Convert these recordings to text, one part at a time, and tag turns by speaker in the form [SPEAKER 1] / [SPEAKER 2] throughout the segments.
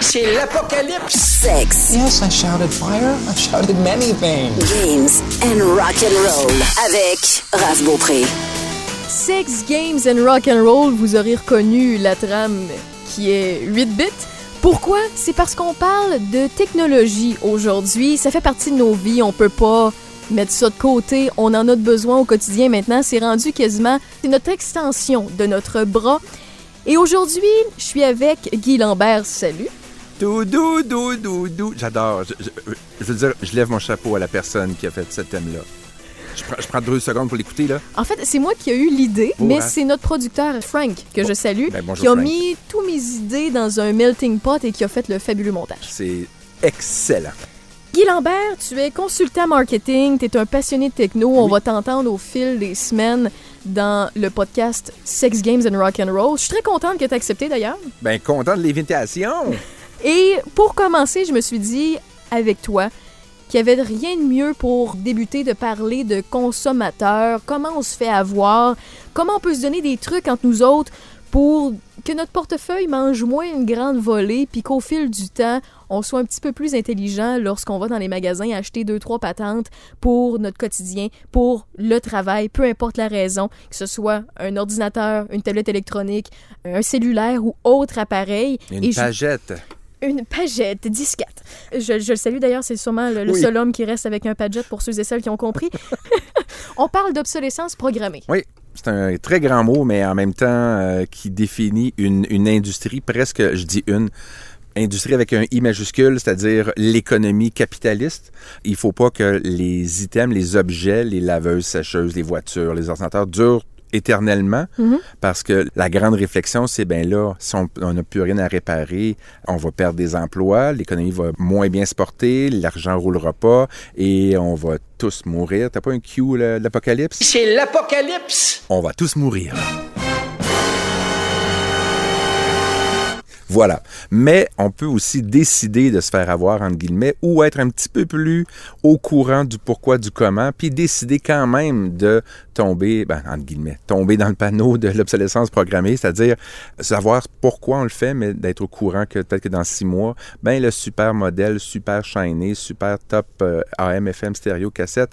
[SPEAKER 1] C'est l'apocalypse.
[SPEAKER 2] Sex,
[SPEAKER 3] Yes, I shouted fire. I shouted many things.
[SPEAKER 2] games and rock and roll avec Raph Beaupré.
[SPEAKER 4] Sex, Games and Rock and Roll, vous aurez reconnu la trame qui est 8 bits. Pourquoi? C'est parce qu'on parle de technologie aujourd'hui. Ça fait partie de nos vies. On peut pas mettre ça de côté. On en a besoin au quotidien maintenant. C'est rendu quasiment c'est notre extension de notre bras. Et aujourd'hui, je suis avec Guy Lambert. Salut.
[SPEAKER 5] Doudou, doudou, doudou. J'adore. Je, je- je veux dire, je lève mon chapeau à la personne qui a fait ce thème-là. Je prends, je prends deux secondes pour l'écouter, là.
[SPEAKER 4] En fait, c'est moi qui ai eu l'idée, mais
[SPEAKER 5] hein?
[SPEAKER 4] c'est notre producteur Frank, que je salue,
[SPEAKER 5] Ben, bonjour,
[SPEAKER 4] qui a
[SPEAKER 5] Frank.
[SPEAKER 4] mis tous mes idées dans un melting pot et qui a fait le fabuleux montage.
[SPEAKER 5] C'est excellent.
[SPEAKER 4] Guy Lambert, tu es consultant marketing, tu es un passionné de techno. On va t'entendre au fil des semaines dans le podcast Sex Games and Rock and Roll. Je suis très contente que tu aies accepté d'ailleurs.
[SPEAKER 5] Ben, content de l'invitation.
[SPEAKER 4] Et pour commencer, je me suis dit avec toi qu'il n'y avait rien de mieux pour débuter de parler de consommateurs, comment on se fait avoir, comment on peut se donner des trucs entre nous autres pour que notre portefeuille mange moins une grande volée, puis qu'au fil du temps, on soit un petit peu plus intelligent lorsqu'on va dans les magasins acheter deux, trois patentes pour notre quotidien, pour le travail, peu importe la raison, que ce soit un ordinateur, une tablette électronique, un cellulaire ou autre appareil.
[SPEAKER 5] Une
[SPEAKER 4] Et je-
[SPEAKER 5] pagette.
[SPEAKER 4] Une pagette disquette. Je, je le salue d'ailleurs, c'est sûrement le, le
[SPEAKER 5] Oui.
[SPEAKER 4] seul homme qui reste avec un pagette pour ceux et celles qui ont compris. On parle d'obsolescence programmée.
[SPEAKER 5] Oui, c'est un très grand mot, mais en même temps euh, qui définit une, une industrie, presque, je dis une, industrie avec un I majuscule, c'est-à-dire l'économie capitaliste. Il faut pas que les items, les objets, les laveuses, sécheuses, les voitures, les ordinateurs durent éternellement
[SPEAKER 4] Mhm.
[SPEAKER 5] parce que la grande réflexion c'est ben là si on n'a plus rien à réparer on va perdre des emplois l'économie va moins bien se porter l'argent roulera pas et on va tous mourir t'as pas un cue de l'apocalypse?
[SPEAKER 1] C'est l'apocalypse.
[SPEAKER 5] on va tous mourir. Voilà. Mais on peut aussi décider de se faire avoir, entre guillemets, ou être un petit peu plus au courant du pourquoi, du comment, puis décider quand même de tomber, ben, entre guillemets, tomber dans le panneau de l'obsolescence programmée, c'est-à-dire savoir pourquoi on le fait, mais d'être au courant que peut-être que dans six mois, ben, le super modèle, super shiny, super top euh, AM, FM, stéréo, cassette,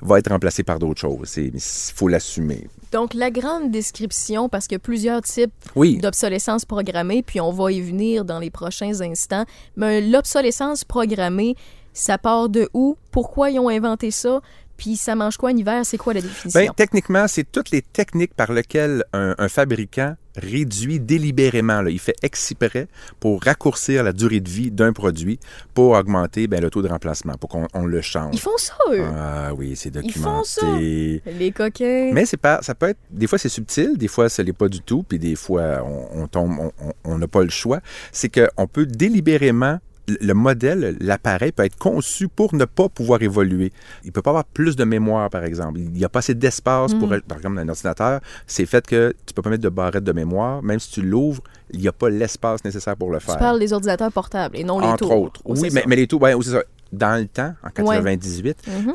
[SPEAKER 5] va être remplacé par d'autres choses. Il faut l'assumer.
[SPEAKER 4] Donc, la grande description, parce qu'il y a plusieurs types
[SPEAKER 5] Oui.
[SPEAKER 4] d'obsolescence programmée, puis on va y venir dans les prochains instants. Mais l'obsolescence programmée, ça part de où? Pourquoi ils ont inventé ça? Puis ça mange quoi en hiver? C'est quoi la définition?
[SPEAKER 5] Ben, techniquement, c'est toutes les techniques par lesquelles un, un fabricant réduit délibérément, là, il fait exprès pour raccourcir la durée de vie d'un produit pour augmenter ben, le taux de remplacement, pour qu'on on le change.
[SPEAKER 4] Ils font ça, eux!
[SPEAKER 5] Ah oui, c'est
[SPEAKER 4] Ils font ça.
[SPEAKER 5] documenté.
[SPEAKER 4] Les coquins!
[SPEAKER 5] Mais c'est pas, ça peut être, des fois c'est subtil, des fois ce n'est pas du tout, puis des fois on, on tombe, on n'a pas le choix. C'est qu'on peut délibérément le- le modèle, l'appareil peut être conçu pour ne pas pouvoir évoluer. Il peut pas avoir plus de mémoire, par exemple. Il n'y a pas assez d'espace pour, par exemple, un ordinateur. C'est fait que tu peux pas mettre de barrette de mémoire. Même si tu l'ouvres, il n'y a pas l'espace nécessaire pour le faire.
[SPEAKER 4] Tu parles des ordinateurs portables et non les
[SPEAKER 5] Entre
[SPEAKER 4] tours.
[SPEAKER 5] autres.
[SPEAKER 4] Oh,
[SPEAKER 5] Oui, mais, les tours, ouais, oui, c'est ça. Dans le temps, en 98,
[SPEAKER 4] Mhm.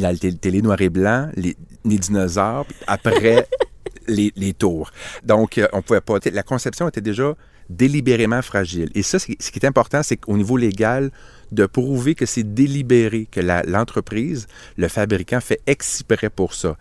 [SPEAKER 5] la té- télé noir et blanc, les, les dinosaures, après les, les tours. Donc, euh, on pouvait pas. La conception était déjà délibérément fragile. Et ça, ce qui est important, c'est qu'au niveau légal, de prouver que c'est délibéré, que l'entreprise, le fabricant fait exprès pour ça.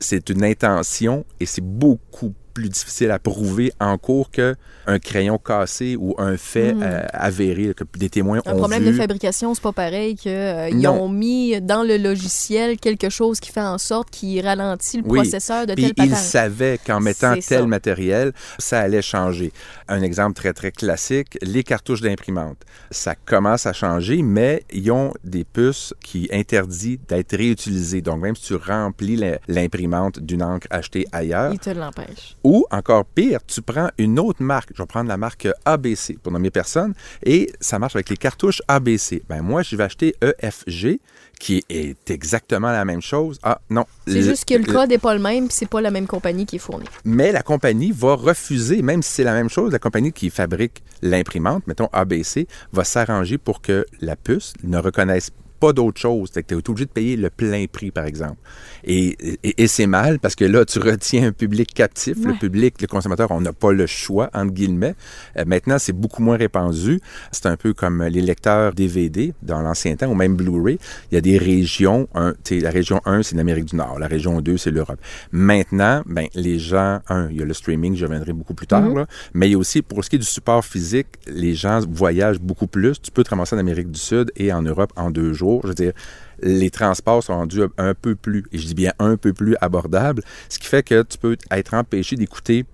[SPEAKER 5] C'est une intention et c'est beaucoup plus difficile à prouver en cours que un crayon cassé ou un fait euh, avéré que des témoins
[SPEAKER 4] Hmm. Un
[SPEAKER 5] ont
[SPEAKER 4] problème
[SPEAKER 5] vu.
[SPEAKER 4] de fabrication, c'est pas pareil qu'ils
[SPEAKER 5] Non.
[SPEAKER 4] ont mis dans le logiciel quelque chose qui fait en sorte qu'il ralentit le
[SPEAKER 5] Oui.
[SPEAKER 4] processeur de
[SPEAKER 5] Puis
[SPEAKER 4] telle
[SPEAKER 5] ils
[SPEAKER 4] patente.
[SPEAKER 5] savaient qu'en mettant tel
[SPEAKER 4] ça.
[SPEAKER 5] matériel, ça allait changer. Un exemple très, très classique, les cartouches d'imprimante. Ça commence à changer, mais ils ont des puces qui interdisent d'être réutilisées. Donc, même si tu remplis l'imprimante d'une encre achetée ailleurs,
[SPEAKER 4] Il te l'empêche.
[SPEAKER 5] Ou encore pire, tu prends une autre marque. Je vais prendre la marque ABC pour nommer personne. Et ça marche avec les cartouches ABC. Ben moi, je vais acheter EFG, qui est exactement la même chose. Ah non.
[SPEAKER 4] C'est juste que le
[SPEAKER 5] le-
[SPEAKER 4] code n'est pas le même, puis c'est pas la même compagnie qui est fournie.
[SPEAKER 5] mais la compagnie va refuser, même si c'est la même chose, la compagnie qui fabrique l'imprimante, mettons ABC, va s'arranger pour que la puce ne reconnaisse pas d'autre chose. Tu es obligé de payer le plein prix, par exemple. Et, et, et c'est mal parce que là, tu retiens un public captif. Le public, le consommateur, on n'a pas le choix, entre guillemets. Euh, maintenant, c'est beaucoup moins répandu. C'est un peu comme les lecteurs DVD dans l'ancien temps, ou même Blu-ray. Il y a des régions. Un, la région 1, c'est l'Amérique du Nord. La région 2, c'est l'Europe. Maintenant, ben, les gens, un, il y a le streaming, je reviendrai beaucoup plus tard, là, mais il y a aussi, pour ce qui est du support physique, les gens voyagent beaucoup plus. Tu peux te ramasser en Amérique du Sud et en Europe en deux jours. Je veux dire, les transports sont rendus un peu plus, et je dis bien un peu plus abordables, ce qui fait que tu peux être empêché d'écouter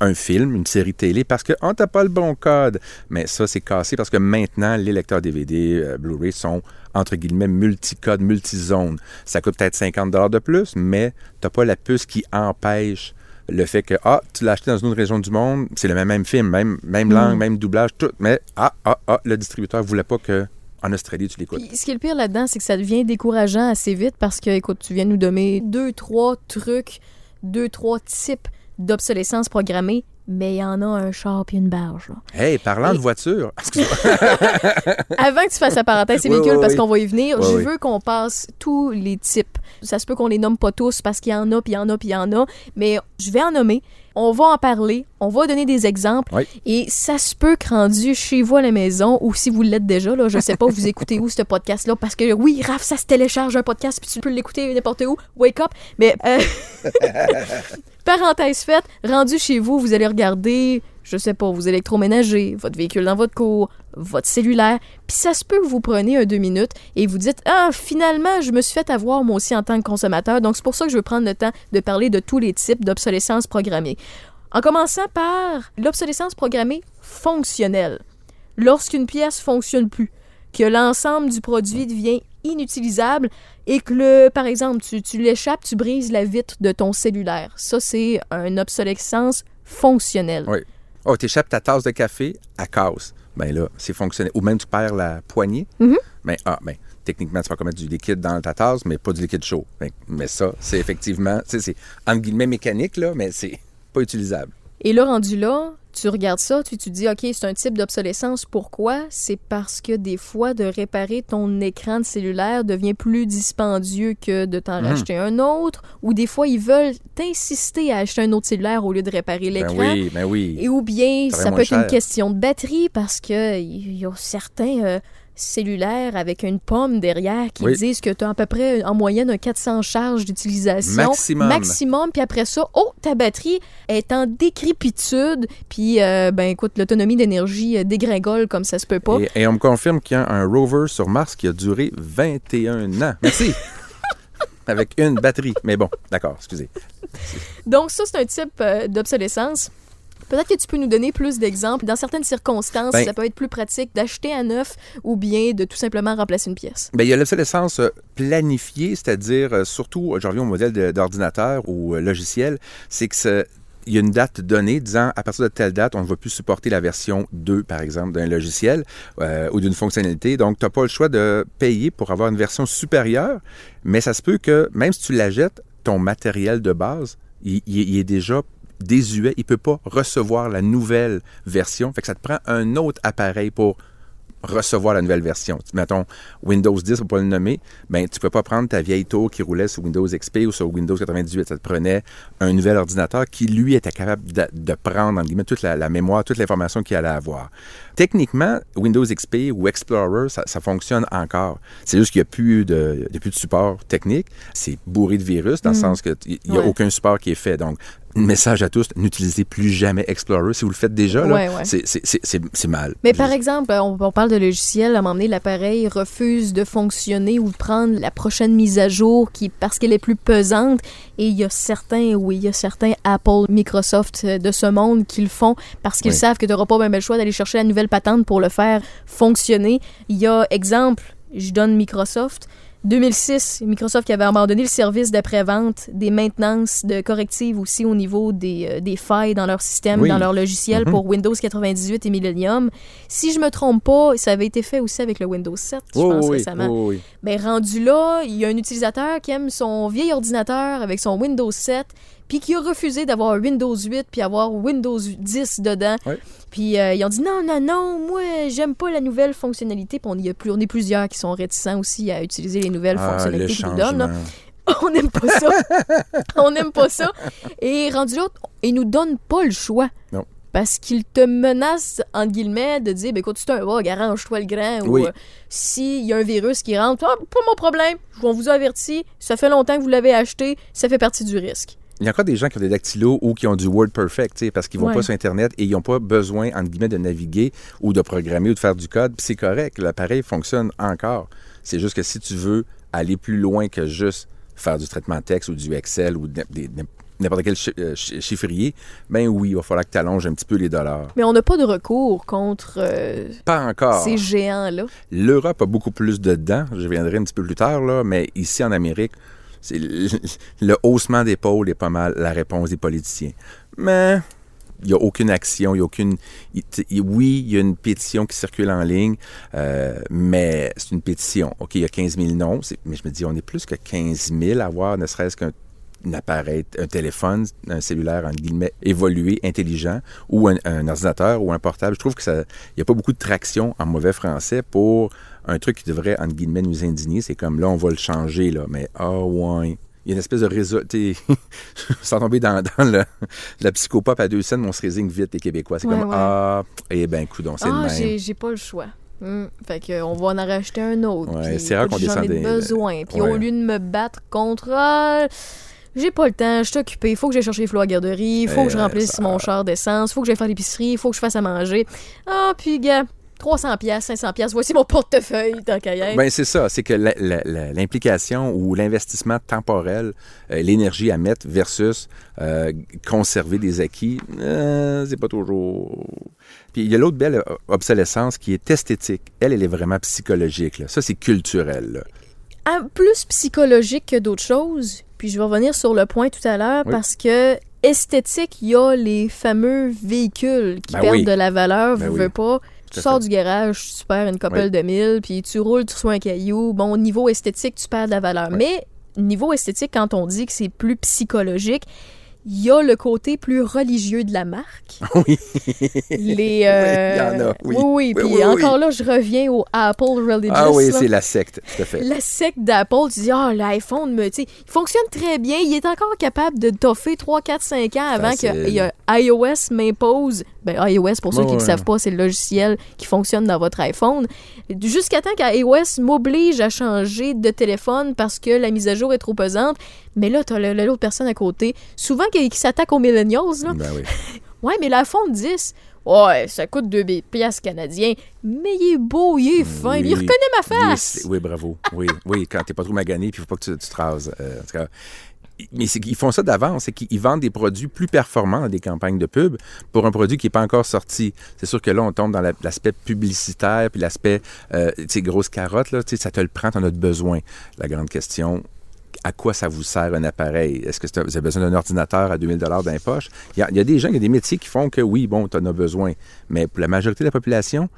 [SPEAKER 5] un film, une série télé, parce que oh, t'as pas le bon code. Mais ça, c'est cassé parce que maintenant, les lecteurs DVD, euh, Blu-ray sont, entre guillemets, multicode, multizone. Ça coûte peut-être 50 de plus, mais t'as pas la puce qui empêche le fait que, ah, tu l'as acheté dans une autre région du monde, c'est le même, même film, même, même langue, même doublage, tout, mais ah, ah, ah, le distributeur voulait pas que en Australie, tu l'écoutes.
[SPEAKER 4] Ce qui est le pire là-dedans, c'est que ça devient décourageant assez vite parce que, écoute, tu viens de nous donner deux, trois trucs, deux, trois types d'obsolescence programmée, mais il y en a un char puis une barge. là.
[SPEAKER 5] Hey, parlant de voiture.
[SPEAKER 4] Avant que tu fasses la parenthèse, ces
[SPEAKER 5] Oui,
[SPEAKER 4] véhicules,
[SPEAKER 5] oui,
[SPEAKER 4] parce
[SPEAKER 5] oui.
[SPEAKER 4] qu'on va y venir, je veux qu'on passe tous les types. Ça se peut qu'on les nomme pas tous parce qu'il y en a, puis il y en a, puis il y en a, mais je vais en nommer. On va en parler, on va donner des exemples,
[SPEAKER 5] Oui.
[SPEAKER 4] et ça se peut que rendu chez vous à la maison, ou si vous l'êtes déjà, là, je sais pas, vous écoutez où ce podcast-là, parce que oui, Raph, ça se télécharge un podcast, puis tu peux l'écouter n'importe où, wake up, mais... euh, Parenthèse faite, rendu chez vous, vous allez regarder, je sais pas, vos électroménagers, votre véhicule dans votre cour, votre cellulaire, puis ça se peut que vous preniez un deux minutes et vous dites Ah, finalement, je me suis fait avoir moi aussi en tant que consommateur, donc c'est pour ça que je veux prendre le temps de parler de tous les types d'obsolescence programmée. En commençant par l'obsolescence programmée fonctionnelle. Lorsqu'une pièce fonctionne plus, que l'ensemble du produit devient inutilisable et que, le, par exemple, tu, tu l'échappes, tu brises la vitre de ton cellulaire. Ça, c'est une obsolescence fonctionnelle.
[SPEAKER 5] Oui. Oh, t'échappes ta tasse de café à casse. Ben là, c'est fonctionnel. Ou même tu perds la poignée.
[SPEAKER 4] Mhm.
[SPEAKER 5] Ben, ah, ben, techniquement, tu vas mettre du liquide dans ta tasse, mais pas du liquide chaud. Ben, mais ça, c'est effectivement, c'est entre guillemets mécanique, là, mais c'est pas utilisable.
[SPEAKER 4] Et là, rendu là, tu regardes ça, tu tu dis, OK, c'est un type d'obsolescence. Pourquoi? C'est parce que des fois, de réparer ton écran de cellulaire devient plus dispendieux que de t'en
[SPEAKER 5] Mhm.
[SPEAKER 4] racheter un autre. Ou des fois, ils veulent t'insister à acheter un autre cellulaire au lieu de réparer l'écran.
[SPEAKER 5] Ben oui, ben oui.
[SPEAKER 4] Et ou bien,
[SPEAKER 5] Ça
[SPEAKER 4] peut être une question de batterie parce que il y a certains euh, cellulaires avec une pomme derrière qui
[SPEAKER 5] Oui.
[SPEAKER 4] disent que tu as à peu près en moyenne un 400 charges d'utilisation.
[SPEAKER 5] Maximum.
[SPEAKER 4] Maximum. Puis après ça, oh, ta batterie est en décrépitude. Puis, euh, ben écoute, l'autonomie d'énergie euh, dégringole comme ça se peut pas.
[SPEAKER 5] Et, et on me confirme qu'il y a un rover sur Mars qui a duré 21 ans. Merci. Avec une batterie. Mais bon, d'accord, excusez.
[SPEAKER 4] Donc ça, c'est un type euh, d'obsolescence. Peut-être que tu peux nous donner plus d'exemples. Dans certaines circonstances,
[SPEAKER 5] Ben-
[SPEAKER 4] ça peut être plus pratique d'acheter à neuf ou bien de tout simplement remplacer une pièce.
[SPEAKER 5] Bien, il y a l'obsolescence euh, planifiée, c'est-à-dire, euh, surtout, je reviens au modèle d'ordinateur ou euh, logiciel, c'est que il y a une date donnée disant à partir de telle date, on ne va plus supporter la version 2, par exemple, d'un logiciel euh, ou d'une fonctionnalité. Donc, tu n'as pas le choix de payer pour avoir une version supérieure, mais ça se peut que, même si tu la jettes, ton matériel de base, il, il- il est déjà désuet. Il ne peut pas recevoir la nouvelle version. Fait que ça te prend un autre appareil pour recevoir la nouvelle version. Mettons Windows 10, pour pas le nommer, ben tu peux pas prendre ta vieille tour qui roulait sur Windows XP ou sur Windows 98. Ça te prenait un nouvel ordinateur qui, lui, était capable de, de prendre, en guillemets, toute la, la mémoire, toute l'information qu'il allait avoir. Techniquement, Windows XP ou Explorer, ça, ça fonctionne encore. C'est juste qu'il n'y a plus de, il y a plus de support technique. C'est bourré de virus, dans le sens qu'il n'y a
[SPEAKER 4] Ouais.
[SPEAKER 5] aucun support qui est fait. Donc, message à tous, n'utilisez plus jamais Explorer. Si vous le faites déjà,
[SPEAKER 4] Ouais, ouais.
[SPEAKER 5] c'est- mal.
[SPEAKER 4] Mais par exemple, on, on parle de logiciel, à un moment donné, l'appareil refuse de fonctionner ou de prendre la prochaine mise à jour qui, parce qu'elle est plus pesante. Et il y a certains, oui, il y a certains Apple, Microsoft euh, de ce monde qui le font parce qu'ils
[SPEAKER 5] Oui.
[SPEAKER 4] savent que tu n'auras pas même le choix d'aller chercher la nouvelle patente pour le faire fonctionner. Il y a, exemple, je donne Microsoft. 2006, Microsoft qui avait abandonné le service d'après-vente, des maintenances de correctives aussi au niveau des, euh, des failles dans leur système,
[SPEAKER 5] Oui.
[SPEAKER 4] dans leur logiciel
[SPEAKER 5] Mhm.
[SPEAKER 4] pour Windows 98 et Millennium. Si je me trompe pas, ça avait été fait aussi avec le Windows 7, je
[SPEAKER 5] Oh,
[SPEAKER 4] pense
[SPEAKER 5] oui,
[SPEAKER 4] récemment.
[SPEAKER 5] oh, oui.
[SPEAKER 4] Mais rendu là, il y a un utilisateur qui aime son vieil ordinateur avec son Windows 7, puis qui a refusé d'avoir Windows 8 puis avoir Windows 10 dedans. Puis euh, ils ont dit non, non, non, moi, j'aime pas la nouvelle fonctionnalité. Puis on, y a plus, on est plusieurs qui sont réticents aussi à utiliser les nouvelles
[SPEAKER 5] Ah,
[SPEAKER 4] fonctionnalités qu'ils nous donnent. là. On n'aime pas ça. on n'aime pas ça. Et rendu là, ils nous donnent pas le choix.
[SPEAKER 5] Non.
[SPEAKER 4] Parce qu'ils te menacent, entre guillemets, de dire ben, écoute, c'est un bug, arrange-toi le grand.
[SPEAKER 5] Oui.
[SPEAKER 4] Ou euh, s'il y a un virus qui rentre, ah, pas mon problème, on vous a averti, ça fait longtemps que vous l'avez acheté, ça fait partie du risque.
[SPEAKER 5] Il y a encore des gens qui ont des dactylos ou qui ont du WordPerfect, tu sais, parce qu'ils vont
[SPEAKER 4] Ouais.
[SPEAKER 5] pas sur Internet et ils n'ont pas besoin, entre guillemets, de naviguer ou de programmer ou de faire du code. Puis c'est correct, l'appareil fonctionne encore. C'est juste que si tu veux aller plus loin que juste faire du traitement de texte ou du Excel ou n'importe quel chi- euh, chi- chiffrier, ben oui, il va falloir que tu allonges un petit peu les dollars.
[SPEAKER 4] Mais on n'a pas de recours contre euh,
[SPEAKER 5] Pas encore.
[SPEAKER 4] ces géants-là.
[SPEAKER 5] L'Europe a beaucoup plus de dents. Je viendrai un petit peu plus tard, là, mais ici en Amérique, le, haussement d'épaule est pas mal la réponse des politiciens. Mais il n'y a aucune action, il y a aucune. oui, il y a une pétition qui circule en ligne, euh, mais c'est une pétition. OK, il y a 15 000 noms, mais je me dis, on est plus que 15 000 à avoir ne serait-ce qu'un un appareil, un téléphone, un cellulaire, en guillemets, évolué, intelligent, ou un, ordinateur ou un portable. Je trouve que n'y a pas beaucoup de traction en mauvais français pour un truc qui devrait, entre guillemets, nous indigner. C'est comme là, on va le changer, là. Mais, ah, ouais. Il y a une espèce de réseau. Sans tomber dans, dans le- la psychopop à deux scènes, on se résigne vite, les Québécois. C'est
[SPEAKER 4] Ouais,
[SPEAKER 5] comme,
[SPEAKER 4] ouais.
[SPEAKER 5] ah, eh ben, coudon, c'est
[SPEAKER 4] Ah,
[SPEAKER 5] le
[SPEAKER 4] j'ai
[SPEAKER 5] même.
[SPEAKER 4] j'ai pas le choix. Hmm. Fait que, on va en racheter un autre.
[SPEAKER 5] Ouais, c'est rare qu'on
[SPEAKER 4] J'en ai
[SPEAKER 5] descende des-
[SPEAKER 4] besoin. Puis au lieu de me battre contre. ah, j'ai pas le temps, je suis occupé, il faut que j'aille chercher les flots à garderie, il faut que je
[SPEAKER 5] Euh,
[SPEAKER 4] remplisse
[SPEAKER 5] ça-
[SPEAKER 4] mon char d'essence, il faut que j'aille faire l'épicerie, il faut que je fasse à manger. Ah, puis gars, 300 pièces, 500 pièces, voici mon portefeuille, tant.
[SPEAKER 5] Ben, c'est ça, c'est que l'implication ou l'investissement temporel, euh, l'énergie à mettre versus euh, conserver des acquis, euh, c'est pas toujours. Puis il y a l'autre belle euh, obsolescence qui est esthétique. Elle, elle est vraiment psychologique. là. Ça, c'est culturel. là.
[SPEAKER 4] Ah, plus psychologique que d'autres choses. Puis je vais revenir sur le point tout à l'heure
[SPEAKER 5] Oui.
[SPEAKER 4] parce que esthétique, il y a les fameux véhicules qui
[SPEAKER 5] Ben
[SPEAKER 4] perdent
[SPEAKER 5] oui.
[SPEAKER 4] de la valeur,
[SPEAKER 5] Ben
[SPEAKER 4] veux,
[SPEAKER 5] oui.
[SPEAKER 4] veux pas. Tu sors du garage, tu perds une couple
[SPEAKER 5] Oui.
[SPEAKER 4] de mille, puis tu roules, tu reçois un caillou. Bon, au niveau esthétique, tu perds de la valeur.
[SPEAKER 5] Oui.
[SPEAKER 4] Mais niveau esthétique, quand on dit que c'est plus psychologique, il y a le côté plus religieux de la marque.
[SPEAKER 5] Oui.
[SPEAKER 4] Les, euh,
[SPEAKER 5] il y en a, oui.
[SPEAKER 4] Oui, oui.
[SPEAKER 5] Oui,
[SPEAKER 4] Puis encore là, je reviens au Apple Religious.
[SPEAKER 5] Ah oui, c'est la secte, tout à fait.
[SPEAKER 4] La secte d'Apple, tu dis, ah, l'iPhone, me- il fonctionne très bien. Il est encore capable de toffer 3, 4, 5 ans avant
[SPEAKER 5] Facile.
[SPEAKER 4] que iOS m'impose. Ben, iOS, pour ceux qui ne savent pas, c'est le logiciel qui fonctionne dans votre iPhone. Jusqu'à temps qu'iOS m'oblige à changer de téléphone parce que la mise à jour est trop pesante. Mais là, le- le- l'autre personne à côté. Souvent, qui, qui s'attaque aux millennials, là.
[SPEAKER 5] Ben oui.
[SPEAKER 4] Ouais, mais l'iPhone 10, ouais, ça coûte 2 piastres canadiens. Mais il est beau, il est fin, il reconnaît ma face.
[SPEAKER 5] Oui, bravo. Oui, oui, quand t'es pas trop magané, puis il faut pas que tu, tu te rases. euh, mais c'est qu'ils font ça d'avance, c'est qu'ils vendent des produits plus performants dans des campagnes de pub pour un produit qui n'est pas encore sorti. C'est sûr que là, on tombe dans la- l'aspect publicitaire, puis l'aspect, euh, tu sais, grosse carotte, là, ça te le prend, t'en as besoin. La grande question, à quoi ça vous sert un appareil? Est-ce que vous avez besoin d'un ordinateur à 2000 dans les poches? Il y a des gens, il y a des métiers qui font que oui, bon, tu en as besoin. Mais pour la majorité de la population,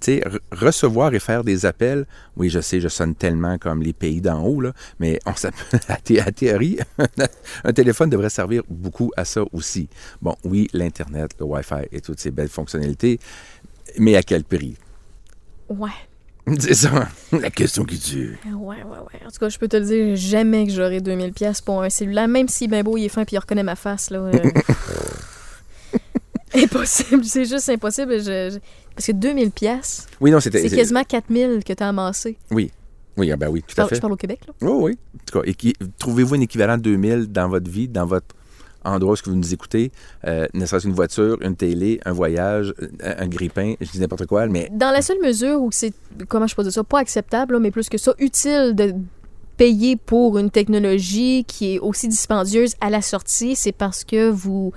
[SPEAKER 5] tu sais, re- recevoir et faire des appels, oui, je sais, je sonne tellement comme les pays d'en haut, là, mais on à, thé- à théorie, un téléphone devrait servir beaucoup à ça aussi. Bon, oui, l'Internet, le Wi-Fi et toutes ces belles fonctionnalités, mais à quel prix?
[SPEAKER 4] Ouais.
[SPEAKER 5] C'est ça, la question qui tue.
[SPEAKER 4] Ouais, ouais, ouais. En tout cas, je peux te le dire, jamais que j'aurai 2000 pièces pour un cellulaire, même si ben beau, il est fin puis il reconnaît ma face, là. euh. impossible, c'est juste impossible. je- je- Parce que 2000 pièces,
[SPEAKER 5] Oui, non, c'était...
[SPEAKER 4] c'est quasiment 4000 que t'as amassé.
[SPEAKER 5] Oui, oui, ah ben oui, tout
[SPEAKER 4] Je
[SPEAKER 5] à
[SPEAKER 4] parle,
[SPEAKER 5] fait.
[SPEAKER 4] je parle au Québec, là.
[SPEAKER 5] Oui, oui. En tout cas, équi- trouvez-vous un équivalent de 2000 dans votre vie, dans votre endroit où est-ce que vous nous écoutez, euh, ne serait-ce une voiture, une télé, un voyage, un, un grippin, je dis n'importe quoi, mais
[SPEAKER 4] Dans la seule mesure où c'est, comment je peux dire ça, pas acceptable, là, mais plus que ça, utile de payer pour une technologie qui est aussi dispendieuse à la sortie, c'est parce que vous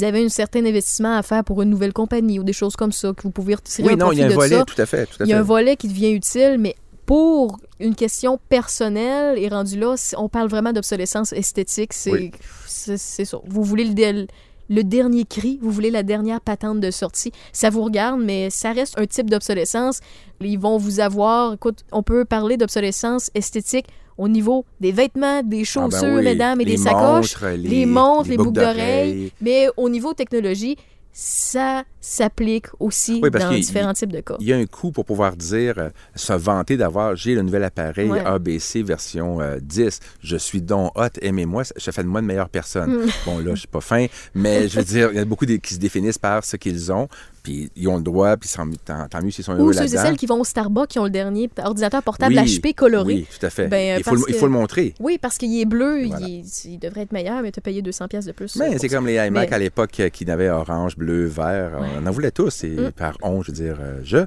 [SPEAKER 4] avez un certain investissement à faire pour une nouvelle compagnie ou des choses comme ça, que vous pouvez retirer
[SPEAKER 5] oui,
[SPEAKER 4] un
[SPEAKER 5] non, il y a un
[SPEAKER 4] de
[SPEAKER 5] volet,
[SPEAKER 4] ça.
[SPEAKER 5] tout à fait, tout à
[SPEAKER 4] Il y a
[SPEAKER 5] fait.
[SPEAKER 4] un volet qui devient utile, mais pour une question personnelle et rendu là, on parle vraiment d'obsolescence esthétique. C'est
[SPEAKER 5] Oui.
[SPEAKER 4] c'est c'est ça. Vous voulez le, le dernier cri, vous voulez la dernière patente de sortie. Ça vous regarde, mais ça reste un type d'obsolescence. Ils vont vous avoir. Écoute, on peut parler d'obsolescence esthétique au niveau des vêtements, des
[SPEAKER 5] Ah ben
[SPEAKER 4] chaussures,
[SPEAKER 5] oui.
[SPEAKER 4] mesdames, et des sacoches,
[SPEAKER 5] montres, les-
[SPEAKER 4] les montres,
[SPEAKER 5] les
[SPEAKER 4] les boucles d'oreilles. Mais au niveau technologie, ça s'applique aussi
[SPEAKER 5] Oui,
[SPEAKER 4] dans différents types de cas.
[SPEAKER 5] Il y a un coup pour pouvoir dire, euh, se vanter d'avoir, j'ai le nouvel appareil
[SPEAKER 4] Ouais.
[SPEAKER 5] ABC version euh, 10, je suis donc hot, aimez-moi, ça fait de moi une meilleure personne.
[SPEAKER 4] Hmm.
[SPEAKER 5] Bon, là, je suis pas fin, mais je veux dire, il y a beaucoup de- qui se définissent par ce qu'ils ont, puis ils ont le droit, puis tant, tant- mieux s'ils sont
[SPEAKER 4] Ou
[SPEAKER 5] heureux
[SPEAKER 4] ceux et celles qui vont au Starbucks qui ont le dernier ordinateur portable
[SPEAKER 5] Oui,
[SPEAKER 4] HP coloré.
[SPEAKER 5] Oui, tout à fait.
[SPEAKER 4] Ben,
[SPEAKER 5] il, faut le,
[SPEAKER 4] parce
[SPEAKER 5] il
[SPEAKER 4] que-
[SPEAKER 5] faut le montrer.
[SPEAKER 4] Oui, parce qu'il est bleu,
[SPEAKER 5] Voilà.
[SPEAKER 4] il, est- il devrait être meilleur, mais tu as payé 200 pièces de plus.
[SPEAKER 5] Mais
[SPEAKER 4] pour
[SPEAKER 5] c'est comme les iMac
[SPEAKER 4] Mais-
[SPEAKER 5] à l'époque euh, qui n'avaient orange, bleu, vert.
[SPEAKER 4] Ouais.
[SPEAKER 5] On en voulait tous, et
[SPEAKER 4] Mm.
[SPEAKER 5] par on, je veux dire euh, je.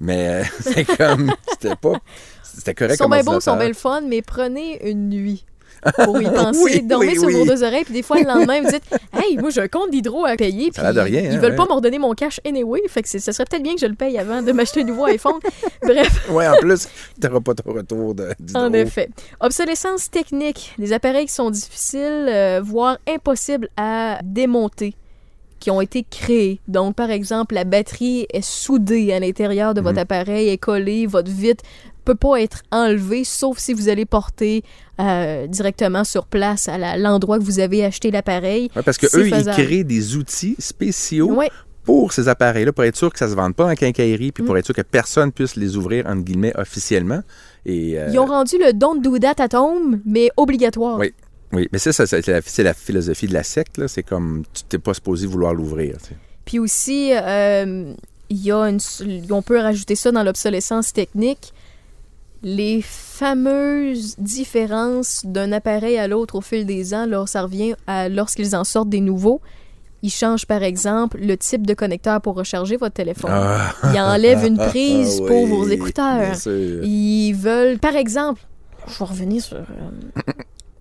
[SPEAKER 5] Mais euh, c'est comme, c'était pas, c'était
[SPEAKER 4] Ils
[SPEAKER 5] correct
[SPEAKER 4] sont
[SPEAKER 5] comme
[SPEAKER 4] bien beaux, ils sont bien le fun, mais prenez une nuit pour y penser.
[SPEAKER 5] Oui,
[SPEAKER 4] Dormez
[SPEAKER 5] oui,
[SPEAKER 4] sur
[SPEAKER 5] oui.
[SPEAKER 4] vos deux oreilles, puis des fois, le lendemain, vous dites Hey, moi, j'ai un compte d'hydro à payer. Puis
[SPEAKER 5] de rien,
[SPEAKER 4] Ils
[SPEAKER 5] hein,
[SPEAKER 4] veulent
[SPEAKER 5] ouais.
[SPEAKER 4] pas m'en donner mon cash anyway. Fait que ce serait peut-être bien que je le paye avant de m'acheter un nouveau iPhone. Bref,
[SPEAKER 5] Ouais, en plus, tu n'auras pas ton retour de, d'hydro.
[SPEAKER 4] en effet. Obsolescence technique. Des appareils qui sont difficiles, euh, voire impossibles à démonter qui ont été créés. Donc, par exemple, la batterie est soudée à l'intérieur de votre
[SPEAKER 5] Mhm.
[SPEAKER 4] appareil, est collée, votre vitre peut pas être enlevée, sauf si vous allez porter euh, directement sur place à l'endroit que vous avez acheté l'appareil.
[SPEAKER 5] Ouais, parce que eux, ils créent des outils spéciaux
[SPEAKER 4] Ouais,
[SPEAKER 5] pour ces appareils-là, pour être sûr que ça se vende pas en quincaillerie, puis pour
[SPEAKER 4] Mm.
[SPEAKER 5] être sûr que personne puisse les ouvrir, entre guillemets, officiellement. Et, euh,
[SPEAKER 4] ils ont rendu le don't do that at home, mais obligatoire.
[SPEAKER 5] Oui. Oui, mais ça, ça, c'est la, philosophie de la secte. C'est comme, tu t'es pas supposé vouloir l'ouvrir.
[SPEAKER 4] Puis aussi, euh, y a une, on peut rajouter ça dans l'obsolescence technique. Les fameuses différences d'un appareil à l'autre au fil des ans, lors, ça revient à lorsqu'ils en sortent des nouveaux. Ils changent par exemple le type de connecteur pour recharger votre téléphone.
[SPEAKER 5] Ah.
[SPEAKER 4] Ils enlèvent une prise
[SPEAKER 5] Ah
[SPEAKER 4] pour
[SPEAKER 5] oui,
[SPEAKER 4] vos écouteurs. Ils veulent, par exemple, je vais revenir sur euh,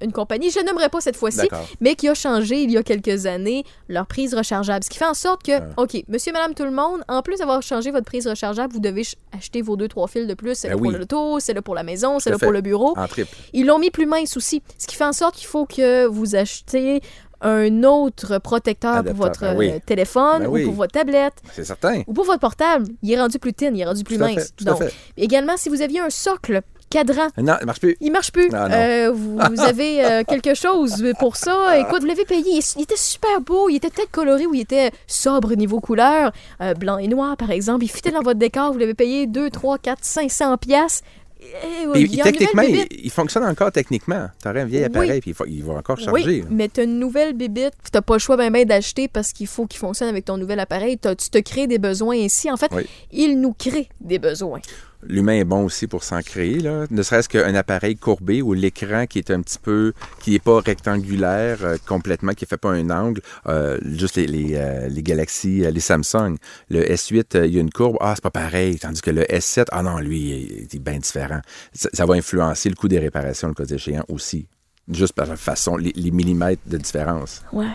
[SPEAKER 4] une compagnie, je n'aimerais pas cette fois-ci, mais qui a changé il y a quelques années leur prise rechargeable. Ce qui fait en sorte que,
[SPEAKER 5] Ah.
[SPEAKER 4] OK, monsieur, madame, tout le monde, en plus d'avoir changé votre prise rechargeable, vous devez ch- acheter vos deux, trois fils de plus. C'est
[SPEAKER 5] Ben
[SPEAKER 4] là pour
[SPEAKER 5] oui.
[SPEAKER 4] l'auto, c'est là pour la maison, c'est là
[SPEAKER 5] fait.
[SPEAKER 4] pour le bureau.
[SPEAKER 5] En triple.
[SPEAKER 4] Ils l'ont mis plus mince aussi. Ce qui fait en sorte qu'il faut que vous achetiez un autre protecteur
[SPEAKER 5] Adapteur,
[SPEAKER 4] pour votre
[SPEAKER 5] ben oui.
[SPEAKER 4] euh, téléphone
[SPEAKER 5] Ben
[SPEAKER 4] ou pour votre tablette
[SPEAKER 5] C'est certain.
[SPEAKER 4] ou pour votre portable. Il est rendu plus thin, il est rendu plus
[SPEAKER 5] Tout
[SPEAKER 4] mince.
[SPEAKER 5] fait, tout à
[SPEAKER 4] Donc, également, si vous aviez un socle cadran
[SPEAKER 5] Non, il marche plus.
[SPEAKER 4] il marche plus.
[SPEAKER 5] Ah, non.
[SPEAKER 4] Euh, vous, vous avez euh, quelque chose pour ça. Écoute, vous l'avez payé. Il, était super beau. Il était peut-être coloré ou il était sobre niveau couleur. Euh, blanc et noir, par exemple. Il fitait dans votre décor. Vous l'avez payé 2, 3, 4, 500 piastres. Et, il
[SPEAKER 5] techniquement, fonctionne encore techniquement. Tu aurais un vieil
[SPEAKER 4] Oui.
[SPEAKER 5] appareil, puis il, faut- il va encore charger.
[SPEAKER 4] Oui, mais t'as une nouvelle bébite, puis t'as pas le choix ben ben d'acheter parce qu'il faut qu'il fonctionne avec ton nouvel appareil. Tu te crées des besoins ainsi. En fait,
[SPEAKER 5] Oui.
[SPEAKER 4] il nous crée des besoins.
[SPEAKER 5] L'humain est bon aussi pour s'en créer, là. ne serait-ce qu'un appareil courbé ou l'écran qui est un petit peu, qui n'est pas rectangulaire euh, complètement, qui ne fait pas un angle, euh, juste les, les, euh, les euh, les Samsung. Le S8, euh, il y a une courbe, ah, c'est pas pareil, tandis que le S7, ah non, lui, il est bien différent. Ça, ça va influencer le coût des réparations, le cas échéant aussi, juste par la façon, les, les millimètres de différence.
[SPEAKER 4] Ouais.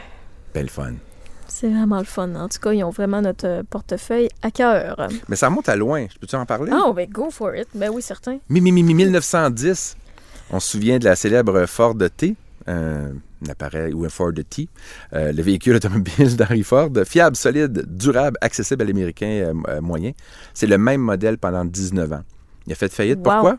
[SPEAKER 5] Belle fun.
[SPEAKER 4] C'est vraiment le fun. En tout cas, ils ont vraiment notre euh, portefeuille à cœur.
[SPEAKER 5] Mais ça remonte à loin, je peux-tu en parler?
[SPEAKER 4] Oh, ben go for it. Ben oui, certain.
[SPEAKER 5] Mi- mi- mi- mi- 1910, on se souvient de la célèbre Ford T, un appareil ou un Ford T, euh, le véhicule automobile d'Henry Ford, fiable, solide, durable, accessible à l'américain euh, euh, moyen. C'est le même modèle pendant 19 ans. Il a fait faillite.
[SPEAKER 4] Wow.
[SPEAKER 5] Pourquoi?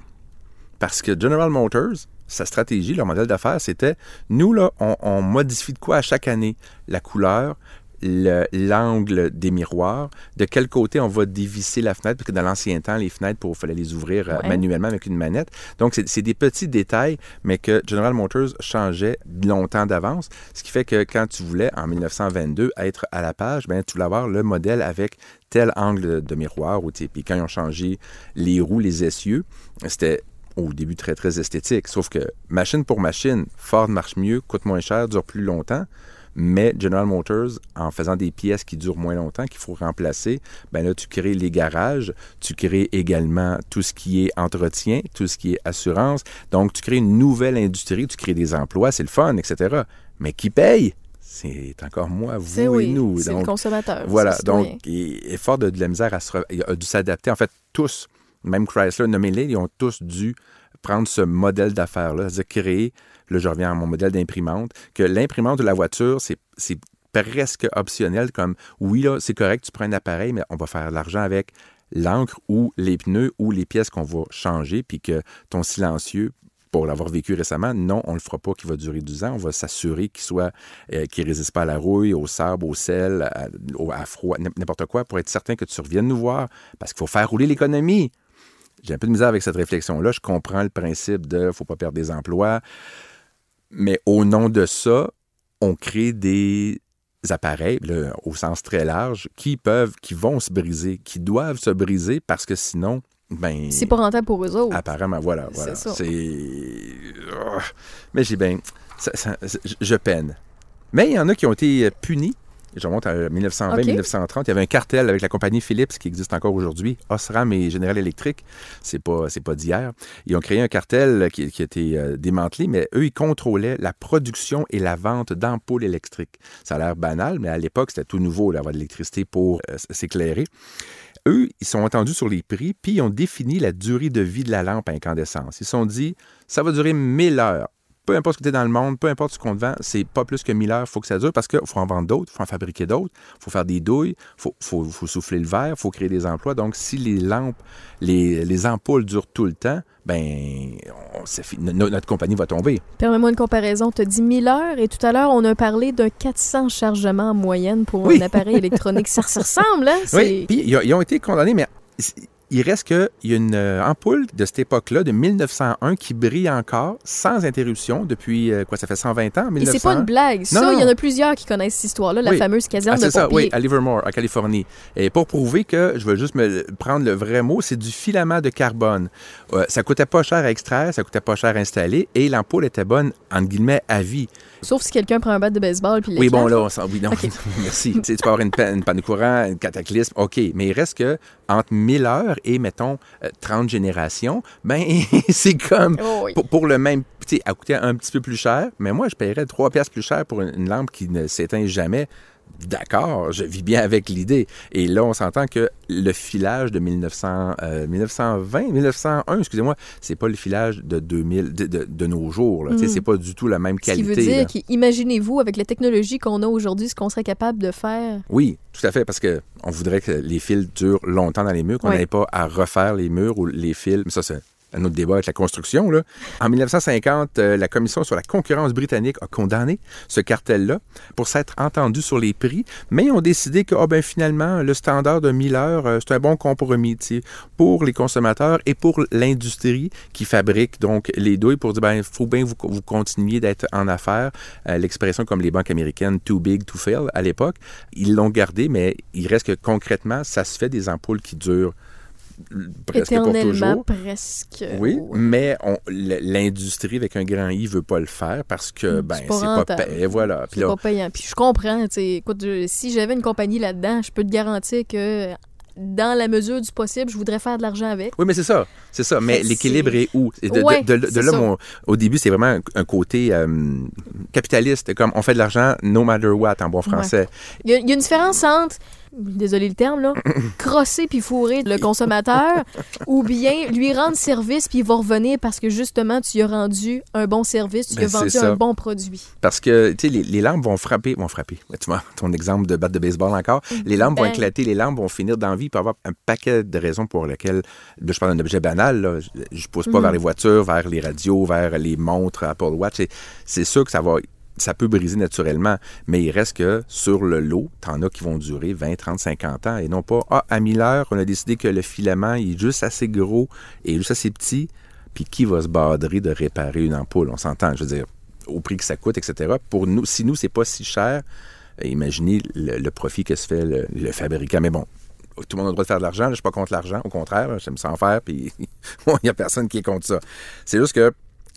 [SPEAKER 5] Parce que General Motors, sa stratégie, leur modèle d'affaires, c'était nous, là, on, on modifie de quoi à chaque année? La couleur, le- l'angle des miroirs, de quel côté on va dévisser la fenêtre, parce que dans l'ancien temps, les fenêtres, il fallait les ouvrir euh,
[SPEAKER 4] Ouais.
[SPEAKER 5] manuellement avec une manette. Donc, c'est des petits détails, mais que General Motors changeait longtemps d'avance, ce qui fait que quand tu voulais, en 1922, être à la page, ben, tu voulais avoir le modèle avec tel angle de miroir. Ou, puis quand ils ont changé les roues, les essieux, c'était au début très, très esthétique. Sauf que machine pour machine, Ford marche mieux, coûte moins cher, dure plus longtemps. Mais General Motors, en faisant des pièces qui durent moins longtemps, qu'il faut remplacer, ben là, tu crées les garages, tu crées également tout ce qui est entretien, tout ce qui est assurance. Donc, tu crées une nouvelle industrie, tu crées des emplois, c'est le fun, etc. Mais qui paye? C'est encore moi, vous et nous.
[SPEAKER 4] c'est le consommateur.
[SPEAKER 5] voilà,
[SPEAKER 4] le
[SPEAKER 5] donc, et Ford a de la misère à se re- il a dû s'adapter. En fait, tous, même Chrysler, nommez-les, ils ont tous dû prendre ce modèle d'affaires-là, c'est-à-dire créer, là je reviens à mon modèle d'imprimante, que l'imprimante de la voiture, c'est presque optionnel, comme oui, là, c'est correct, tu prends un appareil, mais on va faire de l'argent avec l'encre ou les pneus ou les pièces qu'on va changer, puis que ton silencieux pour l'avoir vécu récemment, non, on ne le fera pas qui va durer 12 ans. On va s'assurer qu'il soit, euh, qu'il résiste pas à la rouille, au sable, au sel, à, à froid, n'importe quoi, pour être certain que tu reviennes nous voir, parce qu'il faut faire rouler l'économie. J'ai un peu de misère avec cette réflexion-là. Je comprends le principe de faut pas perdre des emplois, mais au nom de ça, on crée des appareils, là, au sens très large, qui peuvent, qui vont se briser, qui doivent se briser parce que sinon, ben.
[SPEAKER 4] C'est pas rentable pour eux autres.
[SPEAKER 5] Apparemment, voilà.
[SPEAKER 4] C'est ça.
[SPEAKER 5] Oh. Mais j'ai bien. ça- ça- je- je peine. Mais il y en a qui ont été punis. Je remonte à 1920-1930. Il y avait un cartel avec la compagnie Philips qui existe encore aujourd'hui, Osram et General Electric. C'est pas, c'est pas d'hier. Ils ont créé un cartel qui, qui a été euh, démantelé, mais eux, ils contrôlaient la production et la vente d'ampoules électriques. Ça a l'air banal, mais à l'époque, c'était tout nouveau d'avoir de l'électricité pour euh, s'éclairer. Eux, ils sont entendus sur les prix, puis ils ont défini la durée de vie de la lampe à incandescence. Ils se sont dit, ça va durer 1000 heures. Peu importe ce que tu es dans le monde, peu importe ce qu'on te vend, c'est pas plus que 1000 heures, il faut que ça dure parce qu'il faut en vendre d'autres, il faut en fabriquer d'autres, il faut faire des douilles, il faut, faut- faut souffler le verre, il faut créer des emplois. Donc, si les lampes, les, les ampoules durent tout le temps, ben, on-. No- notre compagnie va tomber.
[SPEAKER 4] Permets-moi une comparaison. Tu as dit 1000 heures et tout à l'heure, on a parlé d'un 400 chargements en moyenne pour
[SPEAKER 5] Oui.
[SPEAKER 4] un appareil électronique. Ça se ressemble, hein?
[SPEAKER 5] Oui, puis ils ont été condamnés, mais il reste qu'il y a une euh, ampoule de cette époque-là, de 1901, qui brille encore sans interruption depuis, euh, quoi, ça fait 120 ans,
[SPEAKER 4] Et
[SPEAKER 5] 1901.
[SPEAKER 4] c'est pas une blague. Ça,
[SPEAKER 5] Non,
[SPEAKER 4] il y en a plusieurs qui connaissent cette histoire-là, la
[SPEAKER 5] Oui.
[SPEAKER 4] fameuse caserne
[SPEAKER 5] Ah, c'est
[SPEAKER 4] de
[SPEAKER 5] ça,
[SPEAKER 4] pompiers.
[SPEAKER 5] oui, à Livermore, en Californie. Et pour prouver que, je vais juste me prendre le vrai mot, c'est du filament de carbone. Euh, ça coûtait pas cher à extraire, ça coûtait pas cher à installer, et l'ampoule était bonne, entre guillemets, à vie.
[SPEAKER 4] Sauf si quelqu'un prend un bat de baseball puis
[SPEAKER 5] Oui, bon, là, on s'en... Oui, non, merci. Tu sais, tu peux avoir une, panne- une panne de courant, un cataclysme, OK. Mais il reste que entre 1000 heures et, mettons, euh, 30 générations, ben, c'est comme...
[SPEAKER 4] Oh, oui.
[SPEAKER 5] Pour, pour le même... Tu sais, elle coûtait un petit peu plus cher, mais moi, je paierais 3 pièces plus cher pour une, une lampe qui ne s'éteint jamais. D'accord, je vis bien avec l'idée. Et là, on s'entend que le filage de 1900, euh, 1920, 1901, excusez-moi, c'est pas le filage de 2000, de, de- de nos jours. Sais, C'est pas du tout la même
[SPEAKER 4] Mm. Ce qui
[SPEAKER 5] qualité.
[SPEAKER 4] veut dire qu'imaginez-vous, avec la technologie qu'on a aujourd'hui, ce qu'on serait capable de faire?
[SPEAKER 5] Oui, tout à fait, parce que on voudrait que les fils durent longtemps dans les murs, qu'on n'ait pas à refaire les murs ou les fils. Mais ça, c'est un autre débat avec la construction. Là. En 1950, euh, la Commission sur la concurrence britannique a condamné ce cartel-là pour s'être entendu sur les prix, mais ils ont décidé que ah, ben, finalement, le standard de 1000 heures, euh, c'est un bon compromis pour les consommateurs et pour l'industrie qui fabrique donc les douilles pour dire ben, il faut bien vous, vous continuiez d'être en affaires. Euh, L'expression comme les banques américaines, too big to fail à l'époque, ils l'ont gardé, mais il reste que concrètement, ça se fait des ampoules qui durent presque pour
[SPEAKER 4] Éternellement,
[SPEAKER 5] toujours.
[SPEAKER 4] presque.
[SPEAKER 5] Oui,
[SPEAKER 4] Ouais.
[SPEAKER 5] mais l'industrie avec un grand I veut pas le faire parce que
[SPEAKER 4] Mm,
[SPEAKER 5] ben
[SPEAKER 4] c'est pas
[SPEAKER 5] pas payé, voilà. Puis
[SPEAKER 4] C'est
[SPEAKER 5] là,
[SPEAKER 4] pas payant. Puis je comprends. Écoute, si j'avais une compagnie là-dedans, je peux te garantir que dans la mesure du possible, je voudrais faire de l'argent avec.
[SPEAKER 5] oui, mais c'est ça, c'est ça. Mais l'équilibre est où? De,
[SPEAKER 4] Ouais,
[SPEAKER 5] de- de
[SPEAKER 4] c'est
[SPEAKER 5] là, mon- au début, c'est vraiment un, un côté euh, capitaliste, comme on fait de l'argent no matter what en bon français.
[SPEAKER 4] Il y, a, il y a une différence entre, désolé le terme, là, crosser puis fourrer le consommateur ou bien lui rendre service puis il va revenir parce que justement, tu lui as rendu un bon service, tu lui
[SPEAKER 5] Ben,
[SPEAKER 4] as vendu
[SPEAKER 5] c'est ça.
[SPEAKER 4] un bon produit.
[SPEAKER 5] Parce que, tu sais, les, les lampes vont frapper, vont frapper. Tu vois, ton exemple de batte de baseball encore. Les lampes vont
[SPEAKER 4] Bang.
[SPEAKER 5] éclater, les lampes vont finir dans la vie. Il peut y avoir un paquet de raisons pour lesquelles, je parle d'un objet banal, là. Je, je pousse pas
[SPEAKER 4] Mhm.
[SPEAKER 5] vers les voitures, vers les radios, vers les montres Apple Watch. C'est sûr que ça va, ça peut briser naturellement. Mais il reste que sur le lot, t'en as qui vont durer 20, 30, 50 ans. Et non pas, ah, à 1000 heures, on a décidé que le filament il est juste assez gros et juste assez petit. Puis qui va se badrer de réparer une ampoule? On s'entend, je veux dire au prix que ça coûte, etc. Pour nous, si nous, c'est pas si cher, euh, imaginez le, profit que se fait le, fabricant. Mais bon, tout le monde a le droit de faire de l'argent. Je suis pas contre l'argent. Au contraire, j'aime ça en faire. Puis il n'y a personne qui est contre ça. C'est juste que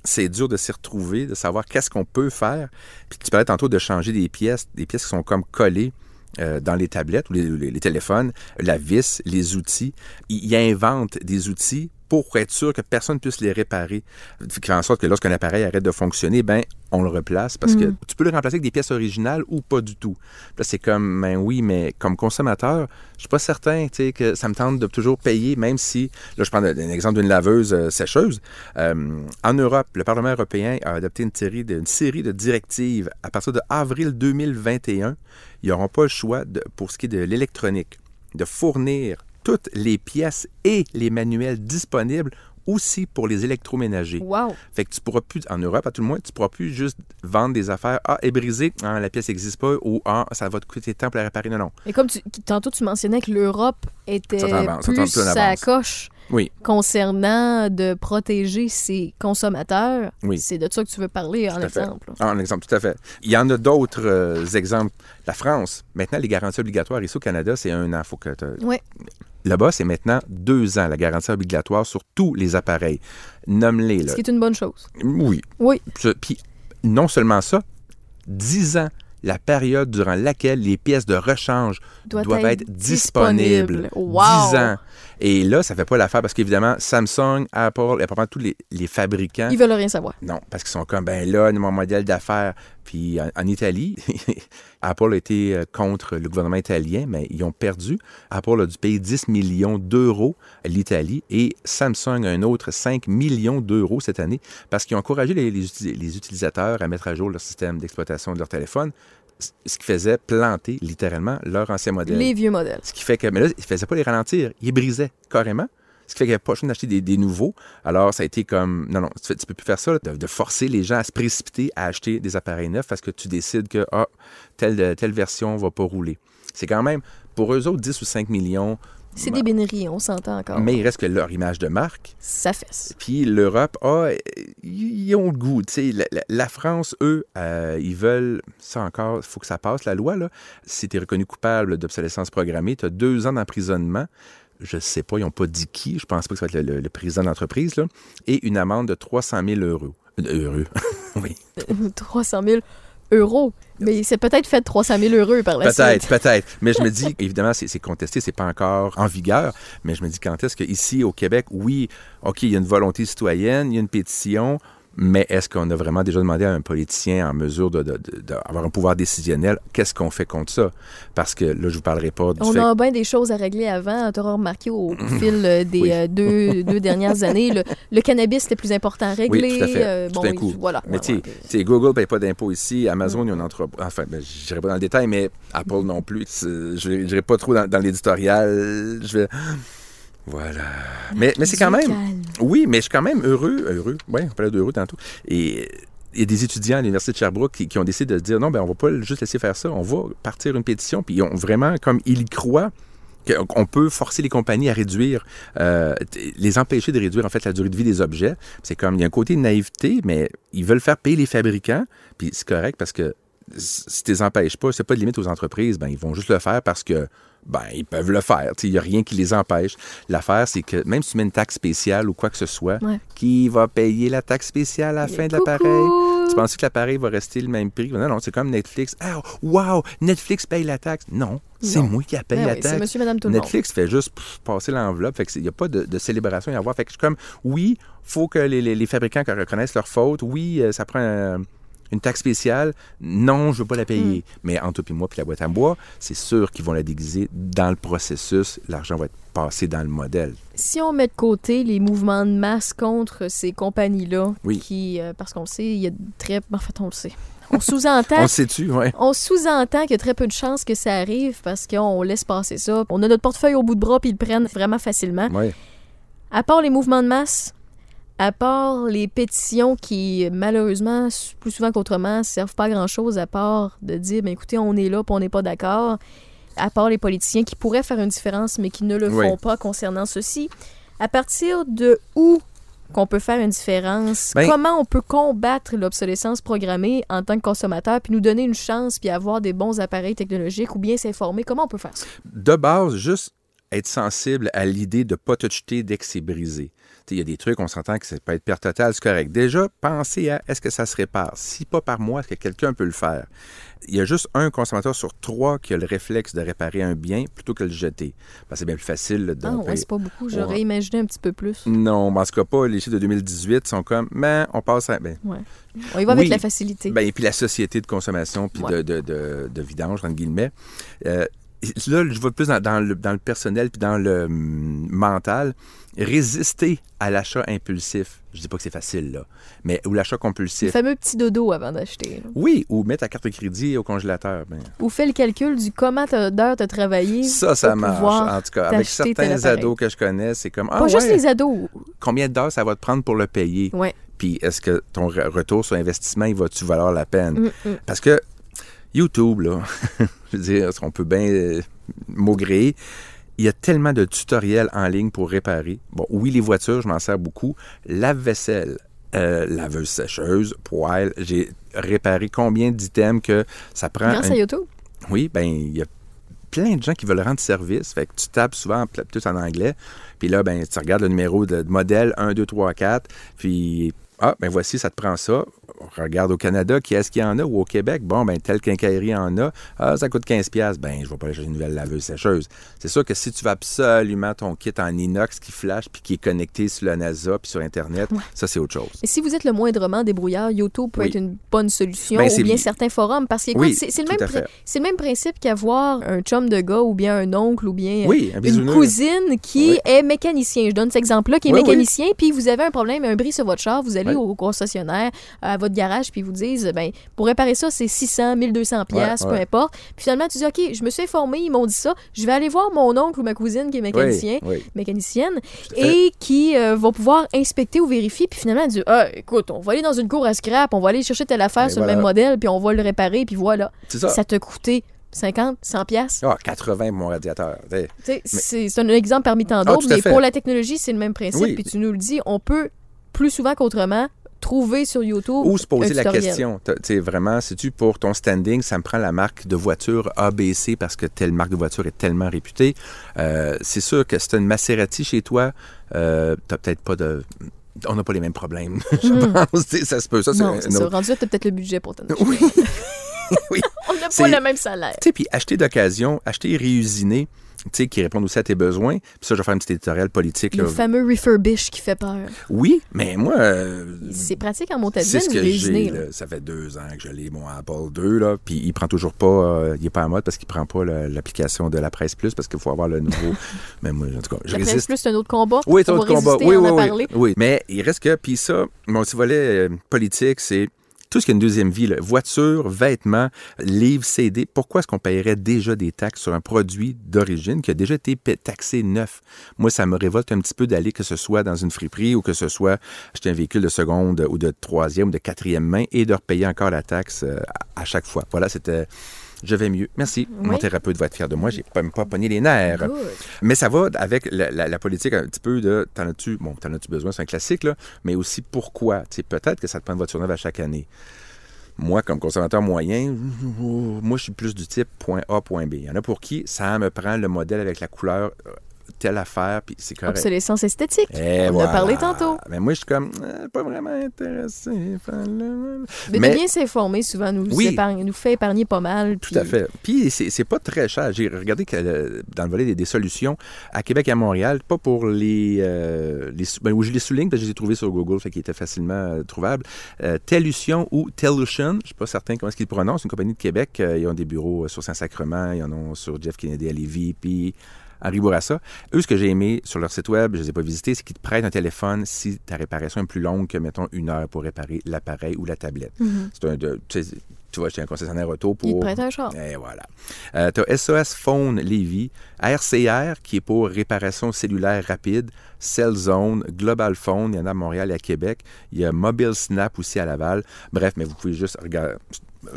[SPEAKER 5] c'est dur de s'y retrouver, de savoir qu'est-ce qu'on peut faire. Puis tu parlais tantôt de changer des pièces, des pièces qui sont comme collées euh, dans les tablettes ou les, les- téléphones, la vis, les outils. Ils ils inventent des outils pour être sûr que personne ne puisse les réparer. Ce qui fait en sorte que lorsqu'un appareil arrête de fonctionner, ben on le replace parce que tu peux le remplacer avec des pièces originales ou pas du tout. Là, c'est comme, ben oui, mais comme consommateur, je suis pas certain tu sais, que ça me tente de toujours payer, même si, là, je prends un un exemple d'une laveuse euh, sécheuse. Euh, en Europe, le Parlement européen a adopté une série de, une série de directives. À partir de avril 2021, ils n'auront pas le choix, de, pour ce qui est de l'électronique, de fournir toutes les pièces et les manuels disponibles aussi pour les électroménagers.
[SPEAKER 4] Wow.
[SPEAKER 5] Fait que tu pourras plus, en Europe à tout le moins, tu pourras plus juste vendre des affaires. Ah, est brisée, ah, la pièce n'existe pas, ou ah, ça va te coûter tant pour la réparer. Non, non.
[SPEAKER 4] Et comme tu, tantôt tu mentionnais que l'Europe était
[SPEAKER 5] Ça
[SPEAKER 4] plus
[SPEAKER 5] en
[SPEAKER 4] sa coche
[SPEAKER 5] Oui.
[SPEAKER 4] concernant de protéger ses consommateurs.
[SPEAKER 5] Oui.
[SPEAKER 4] C'est de ça que tu veux parler en
[SPEAKER 5] Tout
[SPEAKER 4] exemple.
[SPEAKER 5] Ah, un exemple, tout à fait. Il y en a d'autres euh, exemples. La France, maintenant, les garanties obligatoires ici au Canada, c'est un an. Faut que
[SPEAKER 4] Oui.
[SPEAKER 5] Là-bas, c'est maintenant deux ans, la garantie obligatoire sur tous les appareils. Nomme-les. là.
[SPEAKER 4] Ce qui est une bonne chose.
[SPEAKER 5] Oui.
[SPEAKER 4] Oui.
[SPEAKER 5] Puis, non seulement ça, 10 ans, la période durant laquelle les pièces de rechange
[SPEAKER 4] Doit
[SPEAKER 5] doivent
[SPEAKER 4] être
[SPEAKER 5] être, disponibles.
[SPEAKER 4] Wow.
[SPEAKER 5] 10 ans. Et là, ça fait pas l'affaire parce qu'évidemment, Samsung, Apple, et probablement tous les, les fabricants.
[SPEAKER 4] Ils veulent rien savoir.
[SPEAKER 5] Non, parce qu'ils sont comme, ben là, mon modèle d'affaires. Puis en, en Italie, Apple a été euh, contre le gouvernement italien, mais ils ont perdu. Apple a dû payer 10 millions d'euros à l'Italie et Samsung a un autre 5 millions d'euros cette année parce qu'ils ont encouragé les, les uti- les utilisateurs à mettre à jour leur système d'exploitation de leur téléphone, ce qui faisait planter littéralement leur ancien modèle.
[SPEAKER 4] Les vieux modèles.
[SPEAKER 5] Ce qui fait que, mais là, il ne faisait pas les ralentir, il les brisait carrément. Ce qui fait qu'il n'y avait pas le choix d'acheter des, des nouveaux. Alors, ça a été comme, non, non, tu ne peux plus faire ça, là, de, de forcer les gens à se précipiter à acheter des appareils neufs parce que tu décides que, ah, telle, telle version ne va pas rouler. C'est quand même, pour eux autres, 10 ou 5 millions,
[SPEAKER 4] C'est
[SPEAKER 5] Ben,
[SPEAKER 4] des bénéries, on s'entend encore.
[SPEAKER 5] mais il reste que leur image de marque.
[SPEAKER 4] Ça fesse.
[SPEAKER 5] Puis l'Europe, euh, ils ont le goût. tu sais. La, France, eux, euh, ils veulent, ça encore, il faut que ça passe, la loi. Là. Si tu es reconnu coupable d'obsolescence programmée, tu as deux ans d'emprisonnement. Je sais pas, ils n'ont pas dit qui. Je pense pas que ça va être le, le- le président d'entreprise. là. Et une amende de 300 000 euros. Euh, Heureux. oui.
[SPEAKER 4] 300 000 euros. Mais c'est peut-être fait 300 000 euros par la
[SPEAKER 5] Peut-être,
[SPEAKER 4] suite.
[SPEAKER 5] peut-être. Mais je me dis, évidemment, c'est c'est contesté, c'est pas encore en vigueur. Mais je me dis, quand est-ce qu'ici, au Québec, oui, OK, il y a une volonté citoyenne, il y a une pétition, mais est-ce qu'on a vraiment déjà demandé à un politicien en mesure d'avoir un pouvoir décisionnel, qu'est-ce qu'on fait contre ça? Parce que là, je vous parlerai pas du
[SPEAKER 4] On
[SPEAKER 5] fait
[SPEAKER 4] a bien des choses à régler avant. Tu auras remarqué au fil euh, des
[SPEAKER 5] Oui.
[SPEAKER 4] euh, deux, deux dernières années, le, le cannabis c'était plus important à régler.
[SPEAKER 5] Oui, tout à fait.
[SPEAKER 4] Euh,
[SPEAKER 5] Tout
[SPEAKER 4] bon,
[SPEAKER 5] coup.
[SPEAKER 4] voilà.
[SPEAKER 5] Mais tu sais, Google ne paye pas d'impôts ici, Amazon, il y a une entreprise. Enfin, ben, je n'irai pas dans le détail, mais Apple non plus. Je n'irai pas trop dans, dans l'éditorial. Je vais. Voilà. Mais, mais c'est quand même.
[SPEAKER 4] calme.
[SPEAKER 5] Oui, mais je suis quand même heureux. Heureux. Oui, on parlait d'heureux tantôt. Et il y a des étudiants à l'Université de Sherbrooke qui, qui ont décidé de se dire non, ben on va pas juste laisser faire ça. On va partir une pétition. Puis ils ont vraiment, comme ils y croient, qu'on peut forcer les compagnies à réduire, euh, les empêcher de réduire en fait la durée de vie des objets. C'est comme il y a un côté de naïveté, mais ils veulent faire payer les fabricants. Puis c'est correct parce que si tu les empêches pas, c'est pas de limite aux entreprises, ben ils vont juste le faire parce que ben ils peuvent le faire. Il n'y a rien qui les empêche. L'affaire, c'est que même si tu mets une taxe spéciale ou quoi que ce soit,
[SPEAKER 4] Ouais.
[SPEAKER 5] qui va payer la taxe spéciale à la fin de l'appareil? Tu penses que l'appareil va rester le même prix? Non, non, c'est comme Netflix. Ah, wow, Netflix paye la taxe. Non, c'est moi qui paye
[SPEAKER 4] Ben
[SPEAKER 5] la
[SPEAKER 4] oui,
[SPEAKER 5] taxe.
[SPEAKER 4] c'est monsieur, madame, tout.
[SPEAKER 5] Netflix fait juste pff, passer l'enveloppe. Fait il n'y a pas de, de célébration à avoir. Fait que je suis comme, oui, faut que les, les- les fabricants reconnaissent leur faute. Oui, euh, ça prend un- une taxe spéciale? Non, je veux pas la payer.
[SPEAKER 4] Hmm.
[SPEAKER 5] Mais entre toi et moi, puis la boîte à bois, c'est sûr qu'ils vont la déguiser dans le processus. L'argent va être passé dans le modèle.
[SPEAKER 4] Si on met de côté les mouvements de masse contre ces compagnies-là,
[SPEAKER 5] Oui.
[SPEAKER 4] qui, euh, parce qu'on le sait, il y a très... En fait, on le sait. On sous-entend
[SPEAKER 5] On le sait-tu, ouais.
[SPEAKER 4] On sous-entend qu'il y a très peu de chances que ça arrive parce qu'on laisse passer ça. On a notre portefeuille au bout de bras puis ils le prennent vraiment facilement.
[SPEAKER 5] Ouais.
[SPEAKER 4] À part les mouvements de masse, à part les pétitions qui, malheureusement, plus souvent qu'autrement, servent pas à grand-chose à part de dire, ben, écoutez, on est là puis on n'est pas d'accord. À part les politiciens qui pourraient faire une différence mais qui ne le
[SPEAKER 5] Oui.
[SPEAKER 4] font pas concernant ceci. À partir de où qu'on peut faire une différence?
[SPEAKER 5] Ben-
[SPEAKER 4] Comment on peut combattre l'obsolescence programmée en tant que consommateur puis nous donner une chance puis avoir des bons appareils technologiques ou bien s'informer? Comment on peut faire ça?
[SPEAKER 5] de base, juste être sensible à l'idée de ne pas te jeter dès que c'est brisé. Il y a des trucs, on s'entend que ça peut être perte totale, c'est correct. Déjà, pensez à est-ce que ça se répare? Si pas par moi, est-ce que quelqu'un peut le faire? Il y a juste un consommateur sur trois qui a le réflexe de réparer un bien plutôt que de le jeter. C'est bien plus facile. de-
[SPEAKER 4] Ah, ouais, c'est pas beaucoup. J'aurais
[SPEAKER 5] Ouais.
[SPEAKER 4] imaginé un petit peu plus.
[SPEAKER 5] Non, mais en tout cas pas. Les chiffres de 2018 sont comme, mais on passe à... Ben,
[SPEAKER 4] Ouais. On y va avec la facilité.
[SPEAKER 5] Ben, et puis la société de consommation puis de, de, de, de vidange, entre guillemets. Euh, là, je vais plus dans, dans le, dans le personnel puis dans le hum, mental. Résister à l'achat impulsif. Je dis pas que c'est facile, là, mais ou l'achat
[SPEAKER 4] Le
[SPEAKER 5] compulsif.
[SPEAKER 4] fameux petit dodo avant d'acheter.
[SPEAKER 5] Oui, ou mettre ta carte de crédit au congélateur. Ben,
[SPEAKER 4] Ou fais le calcul du comment d'heures t'as travaillé.
[SPEAKER 5] ça, ça
[SPEAKER 4] pour
[SPEAKER 5] marche. En tout cas, avec certains ados que je connais, c'est comme ah
[SPEAKER 4] Pas juste les ados.
[SPEAKER 5] combien d'heures ça va te prendre pour le payer?
[SPEAKER 4] Ouais.
[SPEAKER 5] Puis est-ce que ton re- retour sur investissement, il va-tu valoir la peine?
[SPEAKER 4] Mm, mm.
[SPEAKER 5] Parce que YouTube, là, je veux dire, on peut bien euh, maugréer? Il y a tellement de tutoriels en ligne pour réparer. Bon, oui, les voitures, je m'en sers beaucoup. Lave-vaisselle, euh, laveuse sécheuse, poêle. J'ai réparé combien d'items que ça prend.
[SPEAKER 4] Grâce
[SPEAKER 5] un-
[SPEAKER 4] à YouTube.
[SPEAKER 5] oui, ben il y a plein de gens qui veulent rendre service. Fait que tu tapes souvent en- tout en anglais. Puis là, ben, tu regardes le numéro de, de modèle 1, 2, 3, 4. Puis, ah, ben voici, ça te prend ça. Regarde au Canada, qui est-ce qu'il y en a? Ou au Québec, bon, ben, telle quincaillerie en a. Ah, ça coûte 15$. piastres. Ben, je vais pas acheter une nouvelle laveuse sécheuse. C'est sûr que si tu veux absolument ton kit en inox qui flash puis qui est connecté sur la NASA puis sur Internet, ça, c'est autre chose.
[SPEAKER 4] Et si vous êtes le moindrement débrouillard, YouTube peut
[SPEAKER 5] Oui.
[SPEAKER 4] être une bonne solution
[SPEAKER 5] Ben,
[SPEAKER 4] ou bien
[SPEAKER 5] bi-
[SPEAKER 4] certains forums parce que
[SPEAKER 5] Oui,
[SPEAKER 4] c'est le, même le principe qu'avoir un chum de gars ou bien un oncle ou bien euh,
[SPEAKER 5] Oui, un
[SPEAKER 4] une cousine qui est mécanicien. Je donne cet exemple-là qui est mécanicien puis vous avez un problème, un bris sur votre char, vous allez au concessionnaire à votre garage puis ils vous disent ben pour réparer ça c'est 600, 1200 pièces,
[SPEAKER 5] Ouais,
[SPEAKER 4] peu importe. Puis finalement tu dis OK, je me suis informé, ils m'ont dit ça, je vais aller voir mon oncle ou ma cousine qui est mécanicien
[SPEAKER 5] Oui, oui.
[SPEAKER 4] mécanicienne et qui euh, va pouvoir inspecter ou vérifier puis finalement elle dit ah écoute on va aller dans une cour à scrap on va aller chercher telle affaire
[SPEAKER 5] Et
[SPEAKER 4] sur le même modèle puis on va le réparer puis voilà
[SPEAKER 5] ça.
[SPEAKER 4] ça t'a coûté 50 100 pièces
[SPEAKER 5] Ah, 80 pour mon radiateur.
[SPEAKER 4] C'est un exemple parmi tant
[SPEAKER 5] Ah,
[SPEAKER 4] d'autres mais pour la technologie c'est le même principe
[SPEAKER 5] Oui.
[SPEAKER 4] puis tu nous le dis on peut plus souvent qu'autrement trouver sur YouTube
[SPEAKER 5] Ou se poser la question. Tu sais, vraiment, si tu pour ton standing, ça me prend la marque de voiture ABC parce que telle marque de voiture est tellement réputée. Euh, c'est sûr que si tu as une Maserati chez toi, euh, tu peut-être pas de. On n'a pas les mêmes problèmes, je pense. Tu sais, Ça se peut. Ça,
[SPEAKER 4] Hmm. non c'est ça
[SPEAKER 5] autre-
[SPEAKER 4] rendu là t'as peut-être le budget pour acheter.
[SPEAKER 5] Oui. oui.
[SPEAKER 4] on n'a pas le même salaire
[SPEAKER 5] Tu sais, puis acheter d'occasion, acheter réusiné, sais, qui répondent aussi à tes besoins. Puis ça, je vais faire un petit éditorial politique.
[SPEAKER 4] le fameux refurbish qui fait peur
[SPEAKER 5] Oui, mais moi, euh,
[SPEAKER 4] c'est pratique en
[SPEAKER 5] C'est
[SPEAKER 4] montadine
[SPEAKER 5] ce que j'ai. Ça fait deux ans que je l'ai, mon Apple II, là, puis il prend toujours pas, euh, il est pas en mode parce qu'il prend pas l'application de la Presse Plus parce qu'il faut avoir le nouveau. mais moi, en tout cas, je
[SPEAKER 4] La presse plus c'est un autre combat
[SPEAKER 5] Oui, c'est un autre combat. Oui, oui, oui. Mais il reste que, puis ça, mon petit volet euh, politique, c'est tout ce a une deuxième vie, là. voiture, vêtements, livres, CD. Pourquoi est-ce qu'on paierait déjà des taxes sur un produit d'origine qui a déjà été taxé neuf? Moi, ça me révolte un petit peu d'aller, que ce soit dans une friperie ou que ce soit acheter un véhicule de seconde ou de troisième ou de quatrième main et de repayer encore la taxe euh, à chaque fois. Voilà, c'était... Je vais mieux. Merci. Mon thérapeute va être fier de moi. J'ai pas, même pas pogné les nerfs.
[SPEAKER 4] Good.
[SPEAKER 5] Mais ça va avec la, la- la politique un petit peu de t'en as-tu bon, t'en as-tu besoin, c'est un classique, là, mais aussi pourquoi? Tu sais, peut-être que ça te prend une voiture neuve à chaque année. Moi, comme consommateur moyen, moi, je suis plus du type point A, point B. Il y en a pour qui ça me prend le modèle avec la couleur euh, telle affaire, puis c'est correct.
[SPEAKER 4] Obsolescence esthétique.
[SPEAKER 5] Et
[SPEAKER 4] On en a parlé tantôt.
[SPEAKER 5] Mais moi, je suis comme, euh, pas vraiment intéressé. le-
[SPEAKER 4] Mais, de bien s'informer souvent nous,
[SPEAKER 5] Oui.
[SPEAKER 4] épargne- nous fait épargner pas mal.
[SPEAKER 5] Tout à fait. Puis c'est pas très cher. J'ai regardé que, euh, dans le volet des, des solutions à Québec et à Montréal, pas pour les, euh, les ben, où je les souligne parce que je les ai trouvés sur Google, fait qu'ils étaient facilement trouvables. Tellution ou Tellution, je suis pas certain comment est-ce qu'ils prononcent, une compagnie de Québec. Ils ont des bureaux sur Saint-Sacrement, ils en ont sur Jeff Kennedy à Lévis, puis Henri Bourassa. Eux, ce que j'ai aimé sur leur site web, je ne les ai pas visités, c'est qu'ils te prêtent un téléphone si ta réparation est plus longue que, mettons, une heure pour réparer l'appareil ou la tablette. C'est un de, tu vas chez un concessionnaire auto pour...
[SPEAKER 4] Il te prête un char.
[SPEAKER 5] Et voilà. Euh, tu as SOS Phone Lévis, RCR qui est pour réparation cellulaire rapide, Cellzone, Global Phone, il y en a à Montréal et à Québec. Il y a Mobile Snap aussi à Laval. Bref, mais vous pouvez juste regarder,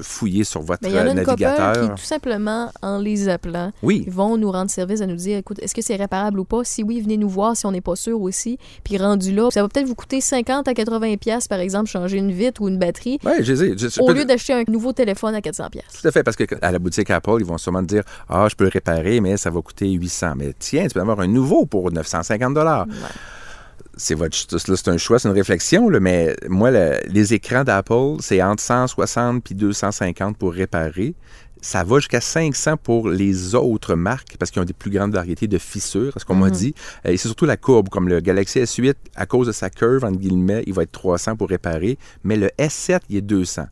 [SPEAKER 5] fouiller sur votre
[SPEAKER 4] Mais il y en a une couple
[SPEAKER 5] navigateur.
[SPEAKER 4] qui, tout simplement, en les appelant,
[SPEAKER 5] Oui,
[SPEAKER 4] vont nous rendre service à nous dire écoute, est-ce que c'est réparable ou pas? Si oui, venez nous voir si on n'est pas sûr aussi. Puis rendu là, ça va peut-être vous coûter 50 à 80 pièces par exemple, changer une vitre ou une batterie,
[SPEAKER 5] ouais, je je
[SPEAKER 4] au lieu d'acheter un nouveau téléphone à 400 pièces.
[SPEAKER 5] Tout à fait, parce qu'à la boutique Apple, ils vont sûrement te dire Ah, je peux le réparer, mais ça va coûter 800. Mais tiens, tu peux avoir un nouveau pour 950 C'est votre, c'est un choix, c'est une réflexion, là, mais moi, le- les écrans d'Apple, c'est entre 160 puis 250 pour réparer. Ça va jusqu'à 500 pour les autres marques parce qu'ils ont des plus grandes variétés de fissures, c'est ce qu'on m'a dit. Euh, Et c'est surtout la courbe, comme le Galaxy S8, à cause de sa curve, entre guillemets, il va être 300 pour réparer, mais le S7, il est 200.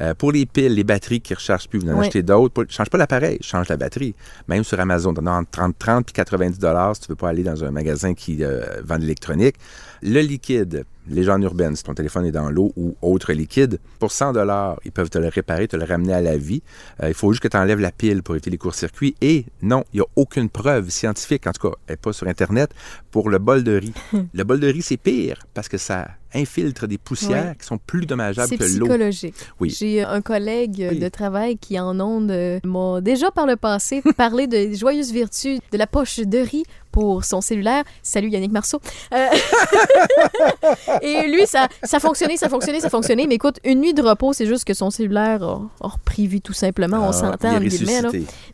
[SPEAKER 5] Euh, pour les piles, les batteries qui ne rechargent plus, vous en
[SPEAKER 4] Oui.
[SPEAKER 5] achetez d'autres. Change pas l'appareil, change la batterie. Même sur Amazon, entre 30, 30 puis 90 dollars si tu veux pas aller dans un magasin qui euh, vend de l'électronique. Le liquide, légende urbaine, si ton téléphone est dans l'eau ou autre liquide, pour 100 dollars, ils peuvent te le réparer, te le ramener à la vie. Euh, il faut juste que tu enlèves la pile pour éviter les courts-circuits. Et non, il n'y a aucune preuve scientifique, en tout cas, elle n'est pas sur Internet, pour le bol de riz. le bol de riz, c'est pire parce que ça infiltre des poussières qui sont plus dommageables
[SPEAKER 4] C'est
[SPEAKER 5] que l'eau.
[SPEAKER 4] psychologique.
[SPEAKER 5] Oui.
[SPEAKER 4] J'ai un collègue
[SPEAKER 5] Oui.
[SPEAKER 4] de travail qui, en ondes, euh, m'a déjà par le passé parlé de joyeuses vertus de la poche de riz pour son cellulaire. Salut Yannick Marceau. Euh, Et lui, ça, ça fonctionnait, ça fonctionnait, ça fonctionnait. Mais écoute, une nuit de repos, c'est juste que son cellulaire a, a repris vie tout simplement. On
[SPEAKER 5] Ah,
[SPEAKER 4] s'entend.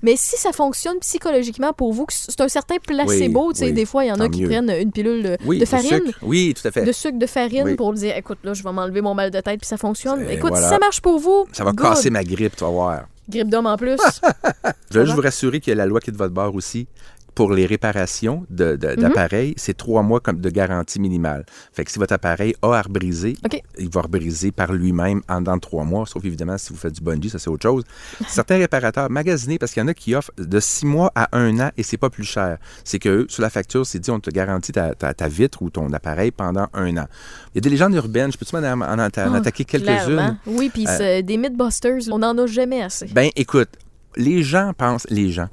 [SPEAKER 4] Mais si ça fonctionne psychologiquement pour vous, c'est un certain placebo,
[SPEAKER 5] Oui,
[SPEAKER 4] tu sais,
[SPEAKER 5] oui,
[SPEAKER 4] des fois, il y en a qui prennent une pilule de,
[SPEAKER 5] Oui,
[SPEAKER 4] de farine.
[SPEAKER 5] Oui, tout à fait.
[SPEAKER 4] de sucre de farine pour dire écoute là je vais m'enlever mon mal de tête puis ça fonctionne écoute
[SPEAKER 5] voilà.
[SPEAKER 4] si ça marche pour vous
[SPEAKER 5] Ça va
[SPEAKER 4] good.
[SPEAKER 5] casser ma grippe, tu vas voir.
[SPEAKER 4] grippe d'homme en plus
[SPEAKER 5] Je vais juste vous rassurer qu'il y a la loi qui est de votre bord aussi. Pour les réparations de-
[SPEAKER 4] Mhm.
[SPEAKER 5] de- d'appareils, c'est trois mois comme de garantie minimale. Fait que si votre appareil a à rebriser, il va rebriser par lui-même en de trois mois, sauf évidemment si vous faites du bungee, ça c'est autre chose. Certains réparateurs, magasinés, parce qu'il y en a qui offrent de six mois à un an et c'est pas plus cher. C'est que sur la facture, c'est dit on te garantit ta, ta- ta vitre ou ton appareil pendant un an. Il y a des légendes urbaines, je peux-tu m'en en, en en
[SPEAKER 4] Ah,
[SPEAKER 5] attaquer quelques-unes?
[SPEAKER 4] oui puis
[SPEAKER 5] Euh,
[SPEAKER 4] des mythbusters on n'en a jamais assez
[SPEAKER 5] Ben, écoute, les gens pensent, les gens,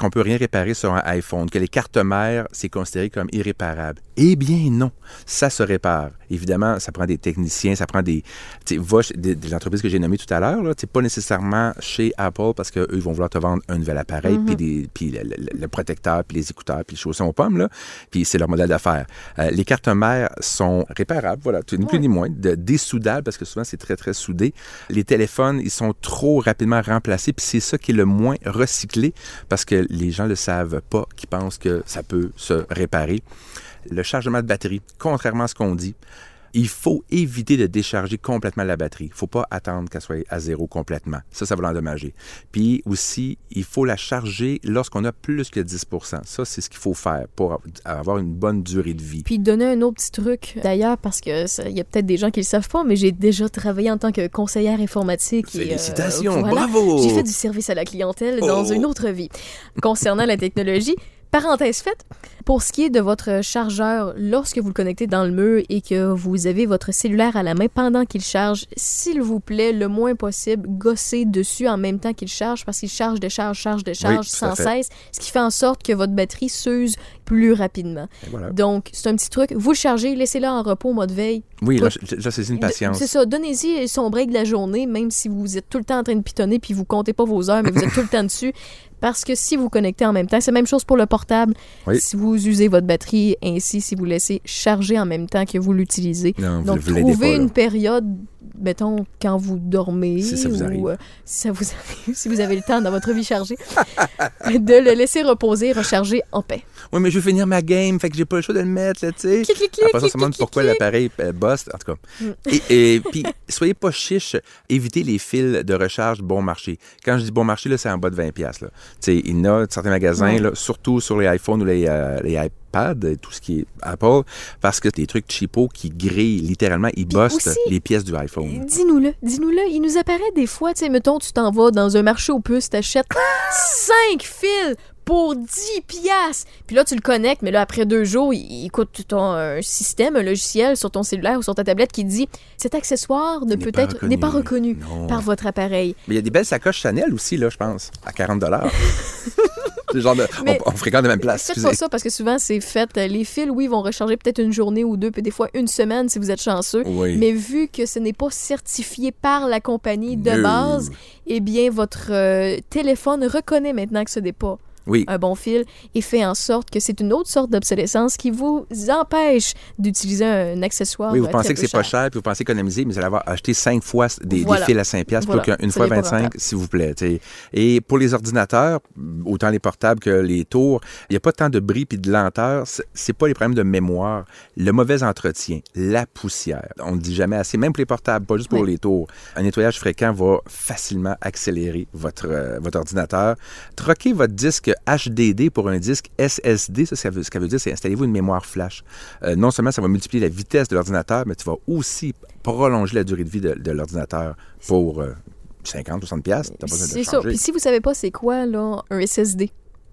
[SPEAKER 5] qu'on peut rien réparer sur un iPhone, que les cartes mères, c'est considéré comme irréparable. Eh bien, non. Ça se répare. Évidemment, ça prend des techniciens, ça prend des. Va des, des entreprises que j'ai nommées tout à l'heure, là, pas nécessairement chez Apple parce qu'eux, ils vont vouloir te vendre un nouvel appareil, puis, des, puis le, le- le protecteur, puis les écouteurs, puis les chaussons aux pommes, là, puis c'est leur modèle d'affaires. Euh, les cartes mères sont réparables, voilà, ni plus ni moins, de, dessoudables parce que souvent c'est très, très soudé. Les téléphones, ils sont trop rapidement remplacés, puis c'est ça qui est le moins recyclé parce que les gens ne le savent pas, qui pensent que ça peut se réparer. Le chargement de batterie, contrairement à ce qu'on dit, il faut éviter de décharger complètement la batterie. Il ne faut pas attendre qu'elle soit à zéro complètement. Ça, ça va l'endommager. Puis aussi, il faut la charger lorsqu'on a plus que 10 Ça, c'est ce qu'il faut faire pour avoir une bonne durée de vie.
[SPEAKER 4] puis donner un autre petit truc d'ailleurs parce que il y a peut-être des gens qui le savent pas mais j'ai déjà travaillé en tant que conseillère informatique et, euh,
[SPEAKER 5] Félicitations,
[SPEAKER 4] voilà.
[SPEAKER 5] bravo!
[SPEAKER 4] J'ai fait du service à la clientèle dans
[SPEAKER 5] Oh.
[SPEAKER 4] une autre vie. Concernant la technologie, parenthèse faite, pour ce qui est de votre chargeur, lorsque vous le connectez dans le mur et que vous avez votre cellulaire à la main pendant qu'il charge, s'il vous plaît, le moins possible, gossez dessus en même temps qu'il charge parce qu'il charge, décharge, charge, décharge sans cesse, ce qui fait en sorte que votre batterie s'use plus rapidement.
[SPEAKER 5] Voilà.
[SPEAKER 4] Donc, c'est un petit truc. Vous le chargez, laissez-le en repos au mode veille.
[SPEAKER 5] Oui, là, c'est une patience.
[SPEAKER 4] C'est ça, donnez-y son break de la journée, même si vous êtes tout le temps en train de pitonner puis vous comptez pas vos heures, mais vous êtes tout le temps dessus. Parce que si vous connectez en même temps, c'est la même chose pour le portable.
[SPEAKER 5] Oui.
[SPEAKER 4] Si vous usez votre batterie ainsi, si vous laissez charger en même temps que vous l'utilisez. Donc,
[SPEAKER 5] vous
[SPEAKER 4] trouvez
[SPEAKER 5] pas,
[SPEAKER 4] une période, mettons, quand vous dormez.
[SPEAKER 5] Si ça vous
[SPEAKER 4] ou, euh, si ça vous arrive, si vous avez le temps dans votre vie chargée, de le laisser reposer, recharger en paix.
[SPEAKER 5] Oui, mais je veux finir ma game, fait que j'ai pas le choix de le mettre, là, tu sais. Après ça, on
[SPEAKER 4] clic,
[SPEAKER 5] se demande
[SPEAKER 4] clic,
[SPEAKER 5] pourquoi l'appareil buste, en tout cas.
[SPEAKER 4] Mm.
[SPEAKER 5] Et, et puis, soyez pas chiche, évitez les fils de recharge bon marché. Quand je dis bon marché, là, c'est en bas de 20$. piastres, Là. Tu sais, il y en a certains magasins, là, surtout sur les iPhones ou les, euh, les iPads, tout ce qui est Apple, parce que des trucs cheapo qui grillent, littéralement, ils
[SPEAKER 4] aussi-
[SPEAKER 5] les pièces du iPhone.
[SPEAKER 4] Dis-nous-le, dis-nous-le. Il nous apparaît des fois, tu sais, mettons, tu t'en vas dans un marché aux puces, t'achètes 5 fils pour 10 piastres. Puis là, tu le connectes, mais là, après deux jours, il, il coûte ton un système, un logiciel sur ton cellulaire ou sur ta tablette qui dit cet accessoire ne
[SPEAKER 5] N'est
[SPEAKER 4] peut
[SPEAKER 5] pas
[SPEAKER 4] être n'est pas reconnu.
[SPEAKER 5] Non.
[SPEAKER 4] par votre appareil.
[SPEAKER 5] Mais il y a des belles sacoches Chanel aussi, là, je pense, à 40 C'est genre de-
[SPEAKER 4] Mais-
[SPEAKER 5] on, on fréquente la même place.
[SPEAKER 4] Faites
[SPEAKER 5] excusez.
[SPEAKER 4] pas ça parce que souvent c'est fait. euh, Les fils, oui, vont recharger peut-être une journée ou deux, puis des fois une semaine si vous êtes chanceux.
[SPEAKER 5] Oui.
[SPEAKER 4] Mais vu que ce n'est pas certifié par la compagnie de
[SPEAKER 5] No.
[SPEAKER 4] base, eh bien votre euh, téléphone reconnaît maintenant que ce n'est pas
[SPEAKER 5] Oui.
[SPEAKER 4] un bon fil et fait en sorte que c'est une autre sorte d'obsolescence qui vous empêche d'utiliser un accessoire.
[SPEAKER 5] Oui, vous pensez que c'est pas
[SPEAKER 4] cher.
[SPEAKER 5] puis vous pensez économiser, mais vous allez avoir acheté cinq fois des, fils à 5 piastres
[SPEAKER 4] Voilà.
[SPEAKER 5] plutôt qu'une fois
[SPEAKER 4] n'est pas
[SPEAKER 5] 25,
[SPEAKER 4] rentable.
[SPEAKER 5] s'il vous plaît. t'sais. Et pour les ordinateurs, autant les portables que les tours, il n'y a pas tant de bris puis de lenteur. C'est- C'est pas les problèmes de mémoire, le mauvais entretien, la poussière. On ne dit jamais assez, même pour les portables, pas juste pour
[SPEAKER 4] Oui.
[SPEAKER 5] les tours. Un nettoyage fréquent va facilement accélérer votre, euh, votre ordinateur. Troquez votre disque disque HDD pour un disque SSD. Ça, ça veut, ce ça veut dire, c'est installez-vous une mémoire flash. Euh, non seulement ça va multiplier la vitesse de l'ordinateur, mais tu vas aussi prolonger la durée de vie de, de l'ordinateur pour euh, 50, 60 pièces.
[SPEAKER 4] C'est ça. Puis si vous savez pas c'est quoi, là, un SSD,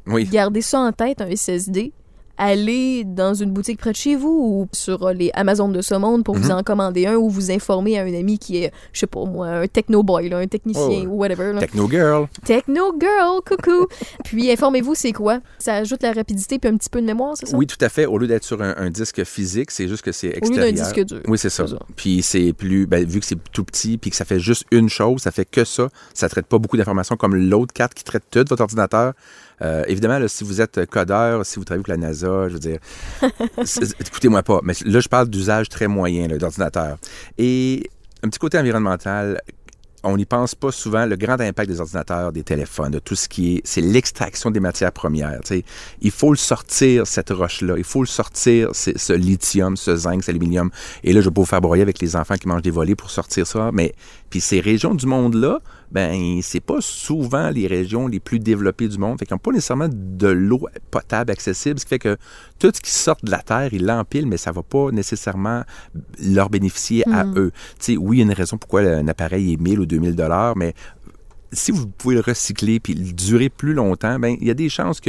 [SPEAKER 5] Oui.
[SPEAKER 4] gardez ça en tête, un SSD. Allez dans une boutique près de chez vous ou sur euh, les Amazon de ce monde pour
[SPEAKER 5] Mhm.
[SPEAKER 4] vous en commander un ou vous informer à un ami qui est, je sais pas moi, un techno-boy, là, un technicien
[SPEAKER 5] Oh,
[SPEAKER 4] ou whatever. là.
[SPEAKER 5] Techno Girl.
[SPEAKER 4] Techno girl, coucou. puis informez-vous c'est quoi? Ça ajoute la rapidité puis un petit peu de mémoire, c'est ça?
[SPEAKER 5] Oui, tout à fait. Au lieu d'être sur un, un disque physique, c'est juste que c'est
[SPEAKER 4] Au lieu
[SPEAKER 5] extérieur.
[SPEAKER 4] d'un disque dur.
[SPEAKER 5] Oui, c'est ça.
[SPEAKER 4] C'est ça.
[SPEAKER 5] Puis c'est plus, ben, vu que c'est tout petit, puis que ça fait juste une chose, ça fait que ça. Ça traite pas beaucoup d'informations comme l'autre carte qui traite tout votre ordinateur. Euh, évidemment, là, si vous êtes codeur, si vous travaillez avec la NASA, je veux dire, écoutez-moi pas. Mais là, je parle d'usage très moyen d'ordinateur. Et un petit côté environnemental. On n'y pense pas souvent. Le grand impact des ordinateurs, des téléphones, de tout ce qui est, c'est l'extraction des matières premières. tu sais. Il faut le sortir, cette roche-là. Il faut le sortir, ce lithium, ce zinc, cet aluminium. Et là, je vais pas vous faire broyer avec les enfants qui mangent des volets pour sortir ça. Mais puis ces régions du monde-là, ben c'est pas souvent les régions les plus développées du monde. Fait qu'ils n'ont pas nécessairement de l'eau potable accessible. Ce qui fait que tout ce qui sort de la terre, ils l'empilent, mais ça va pas nécessairement leur bénéficier à eux. Tu sais, oui, il y a une raison pourquoi un appareil est 1000 ou 2000 dollars, mais si vous pouvez le recycler puis le durer plus longtemps, ben il y a des chances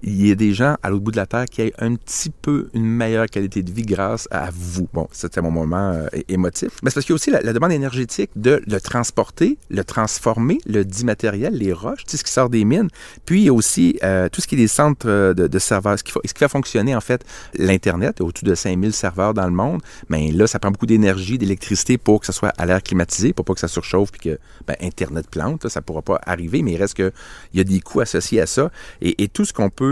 [SPEAKER 5] qu'il y ait des gens à l'autre bout de la terre qui aient un petit peu une meilleure qualité de vie grâce à vous. Bon, c'était mon moment euh, émotif. Mais c'est parce qu'il y a aussi la, demande énergétique de le transporter, le transformer, le dimatériel, les roches, tu sais, ce qui sort des mines. Puis il y a aussi euh, tout ce qui est des centres euh, de, serveurs, ce qui, ce qui fait fonctionner en fait l'Internet, Il a au-dessus de 5000 serveurs dans le monde. Mais là, ça prend beaucoup d'énergie, d'électricité pour que ça soit à l'air climatisé, pour pas que ça surchauffe puis que ben, Internet plante. là, ça pourra pas arriver, mais il reste que il y a des coûts associés à ça. Et tout ce qu'on peut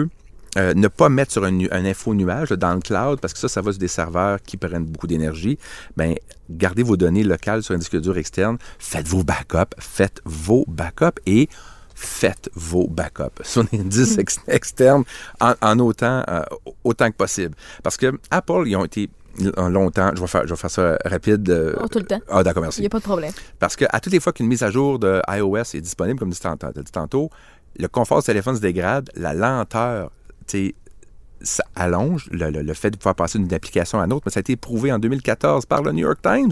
[SPEAKER 5] euh, ne pas mettre sur un, nu- un info nuage là, dans le cloud, parce que ça, ça va sur des serveurs qui prennent beaucoup d'énergie, ben gardez vos données locales sur un disque dur externe, faites vos backups, faites vos backups et faites vos backups sur des disques ex- externes en, en autant, euh, autant que possible. Parce que Apple, ils ont été longtemps, je vais faire, je vais faire ça rapide. euh,
[SPEAKER 4] Oh, tout le temps.
[SPEAKER 5] Ah, d'accord, merci.
[SPEAKER 4] Il n'y a pas de problème.
[SPEAKER 5] Parce que à toutes les fois qu'une mise à jour de iOS est disponible, comme tu t'as dit tantôt, le confort du téléphone se dégrade, la lenteur, ça allonge le, le- le fait de pouvoir passer d'une application à une autre, mais ça a été prouvé en 2014 par le New York Times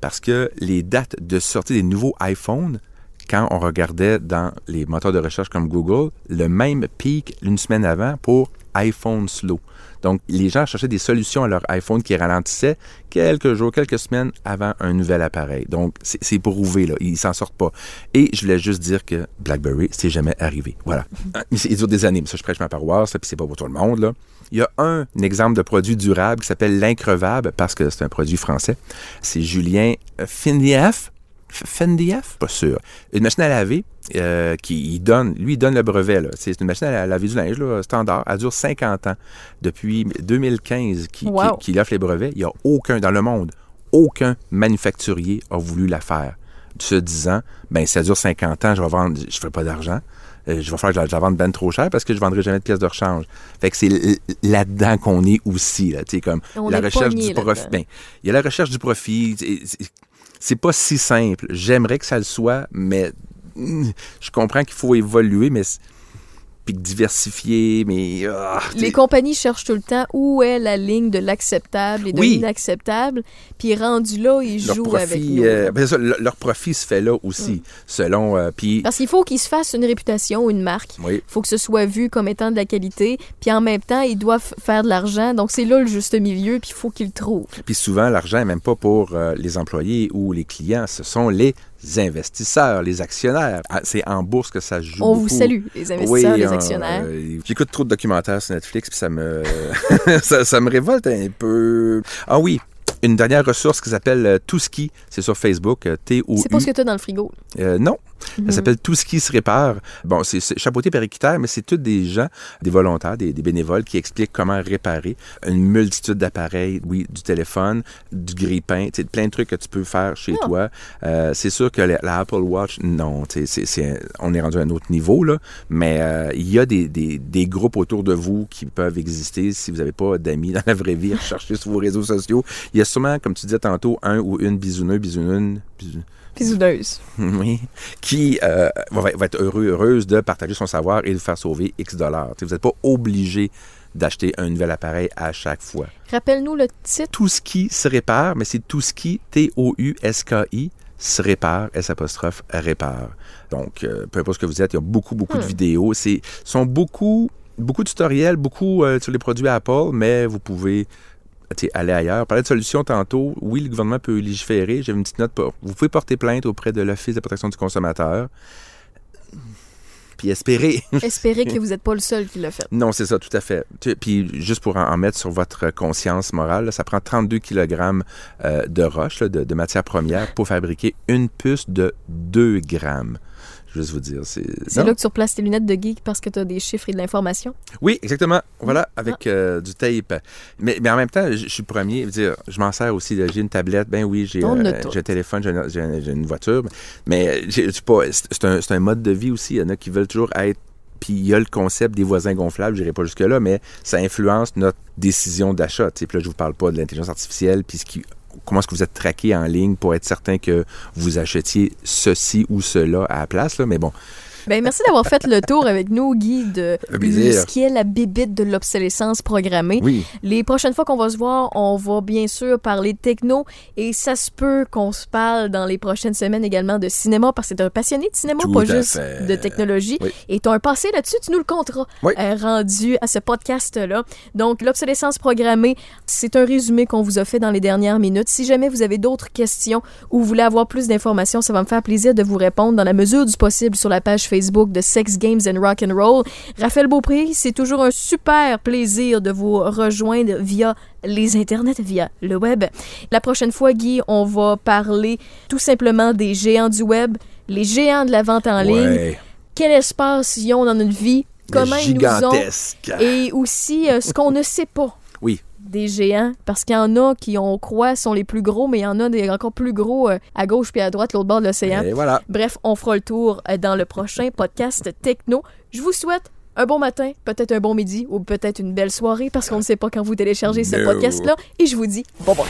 [SPEAKER 5] parce que les dates de sortie des nouveaux iPhones, quand on regardait dans les moteurs de recherche comme Google, le même pic une semaine avant pour iPhone slow. Donc, les gens cherchaient des solutions à leur iPhone qui ralentissaient quelques jours, quelques semaines avant un nouvel appareil. Donc, c'est prouvé, là. Ils s'en sortent pas. Et je voulais juste dire que BlackBerry, c'est jamais arrivé. Voilà. Mais c'est- Il dure des années, mais ça, je prêche ma paroisse, ça, puis c'est pas pour tout le monde, là. Il y a un exemple de produit durable qui s'appelle l'increvable, parce que c'est un produit français. C'est Julien Findieff. F- Fendieff? Pas sûr. Une machine à laver euh, qui il donne, lui, il donne le brevet. là. C'est une machine à laver du linge là, standard. Elle dure 50 ans. Depuis 2015 qu'il
[SPEAKER 4] Wow.
[SPEAKER 5] qu'il- qu'il offre les brevets, il n'y a aucun dans le monde, aucun manufacturier a voulu la faire. Se disant, ben ça dure 50 ans, je vais vendre, je ferai pas d'argent. Euh, je vais faire que je la, je la vende ben trop cher parce que je vendrai jamais de pièces de rechange. Fait que c'est là-dedans qu'on est aussi, là, tu sais, comme
[SPEAKER 4] On
[SPEAKER 5] la recherche du profit. Ben, il y a la recherche du profit. C'est pas si simple. J'aimerais que ça le soit, mais mm, je comprends qu'il faut évoluer, mais puis diversifier, mais ah,
[SPEAKER 4] Les compagnies cherchent tout le temps où est la ligne de l'acceptable et de
[SPEAKER 5] Oui.
[SPEAKER 4] l'inacceptable. Puis rendu là, ils
[SPEAKER 5] leur
[SPEAKER 4] jouent avec nous.
[SPEAKER 5] euh, ben, ça, leur profit se fait là aussi, selon. euh, puis
[SPEAKER 4] Parce qu'il faut qu'ils se fassent une réputation, une marque.
[SPEAKER 5] oui,
[SPEAKER 4] Il faut que ce soit vu comme étant de la qualité. Puis en même temps, ils doivent faire de l'argent. Donc c'est là le juste milieu. Puis il faut qu'ils le trouvent.
[SPEAKER 5] Puis souvent, l'argent n'est même pas pour euh, les employés ou les clients, ce sont les investisseurs, les actionnaires. Ah, C'est en bourse que ça se joue.
[SPEAKER 4] On vous salue, les investisseurs,
[SPEAKER 5] Oui,
[SPEAKER 4] les
[SPEAKER 5] on-
[SPEAKER 4] actionnaires.
[SPEAKER 5] euh, J'écoute trop de documentaires sur Netflix, puis ça me, ça, ça me révolte un peu. Ah oui, une dernière ressource qui s'appelle euh, Touski, c'est sur Facebook, euh, t o
[SPEAKER 4] C'est pas ce que tu as dans le frigo.
[SPEAKER 5] euh, non.
[SPEAKER 4] Mhm.
[SPEAKER 5] Ça s'appelle Tout qui se répare. Bon, c'est chapeauté par mais c'est tous des gens, des volontaires, des, des bénévoles qui expliquent comment réparer une multitude d'appareils, oui, du téléphone, du grille-pain, plein de trucs que tu peux faire chez
[SPEAKER 4] Ah.
[SPEAKER 5] toi. Euh, c'est sûr que la, la Apple Watch, non, c'est- on est rendu à un autre niveau, là, mais euh, il y a des, des- des groupes autour de vous qui peuvent exister. Si vous n'avez pas d'amis dans la vraie vie, recherchez sur vos réseaux sociaux. Il y a sûrement, comme tu disais tantôt, un ou une bisouneux, bisounune, bisou-
[SPEAKER 4] Bisouneuse.
[SPEAKER 5] oui, qui euh, va, va être heureux, heureuse de partager son savoir et de faire sauver X dollars. Vous n'êtes pas obligé d'acheter un nouvel appareil à chaque fois.
[SPEAKER 4] Rappelle-nous le titre.
[SPEAKER 5] Tout ce qui se répare, mais c'est tout ce qui, T-O-U-S-K-I, se répare, S apostrophe, répare. Donc, euh, peu importe ce que vous êtes, il y a beaucoup, beaucoup de vidéos. C'est sont beaucoup, beaucoup de tutoriels, beaucoup euh, sur les produits Apple, mais vous pouvez aller ailleurs. Parler de solutions tantôt, oui, le gouvernement peut légiférer. J'ai une petite note pour. Vous pouvez porter plainte auprès de l'Office de protection du consommateur. Puis espérer.
[SPEAKER 4] Espérez que vous n'êtes pas le seul qui l'a fait.
[SPEAKER 5] Non, c'est ça, tout à fait. Puis juste pour en, mettre sur votre conscience morale, là, ça prend 32 kg de roche, là, de, de matière première, pour fabriquer une puce de 2 grammes. Juste vous dire, c'est...
[SPEAKER 4] Là que tu replaces tes lunettes de geek parce que tu as des chiffres et de l'information?
[SPEAKER 5] Oui, exactement. Voilà, avec euh, du tape. Mais, mais en même temps, je je suis le premier. Je dire, je m'en sers aussi. J'ai une tablette. Ben oui, j'ai euh, un téléphone, j'ai une, voiture. Mais j'ai- c'est pas- c'est c'est un, c'est un mode de vie aussi. Il y en a qui veulent toujours être. Puis il y a le concept des voisins gonflables, je n'irai pas jusque-là, mais ça influence notre décision d'achat. Puis là, je vous parle pas de l'intelligence artificielle, puis ce qui, comment est-ce que vous êtes traqué en ligne pour être certain que vous achetiez ceci ou cela à la place. Là? Mais bon,
[SPEAKER 4] Ben, merci d'avoir fait le tour avec nous, Guy, de ce qui est la bébite de l'obsolescence programmée.
[SPEAKER 5] oui.
[SPEAKER 4] Les prochaines fois qu'on va se voir, on va bien sûr parler de techno et ça se peut qu'on se parle dans les prochaines semaines également de cinéma parce que tu un passionné de cinéma,
[SPEAKER 5] Tout
[SPEAKER 4] pas juste
[SPEAKER 5] fait.
[SPEAKER 4] de technologie.
[SPEAKER 5] Oui.
[SPEAKER 4] Et tu as un passé là-dessus, tu nous le compteras
[SPEAKER 5] Oui.
[SPEAKER 4] euh, rendu à ce podcast-là. Donc, l'obsolescence programmée, c'est un résumé qu'on vous a fait dans les dernières minutes. Si jamais vous avez d'autres questions ou vous voulez avoir plus d'informations, ça va me faire plaisir de vous répondre dans la mesure du possible sur la page Facebook de Sex Games and Rock and Roll. Raphaël Beaupré, c'est toujours un super plaisir de vous rejoindre via les internets, via le web. La prochaine fois, Guy, on va parler tout simplement des géants du web, les géants de la vente en ligne,
[SPEAKER 5] Ouais.
[SPEAKER 4] quel espace ils ont dans notre vie, comment ils nous ont? et aussi euh, ce qu'on ne sait pas. Des géants, parce qu'il y en a qui, on croit, sont les plus gros, mais il y en a des encore plus gros euh, à gauche puis à droite, l'autre bord de l'océan.
[SPEAKER 5] Et voilà.
[SPEAKER 4] Bref, on fera le tour euh, dans le prochain podcast techno. Je vous souhaite un bon matin, peut-être un bon midi ou peut-être une belle soirée parce qu'on ne sait pas quand vous téléchargez ce
[SPEAKER 5] No.
[SPEAKER 4] podcast-là. Et je vous dis, bon bon.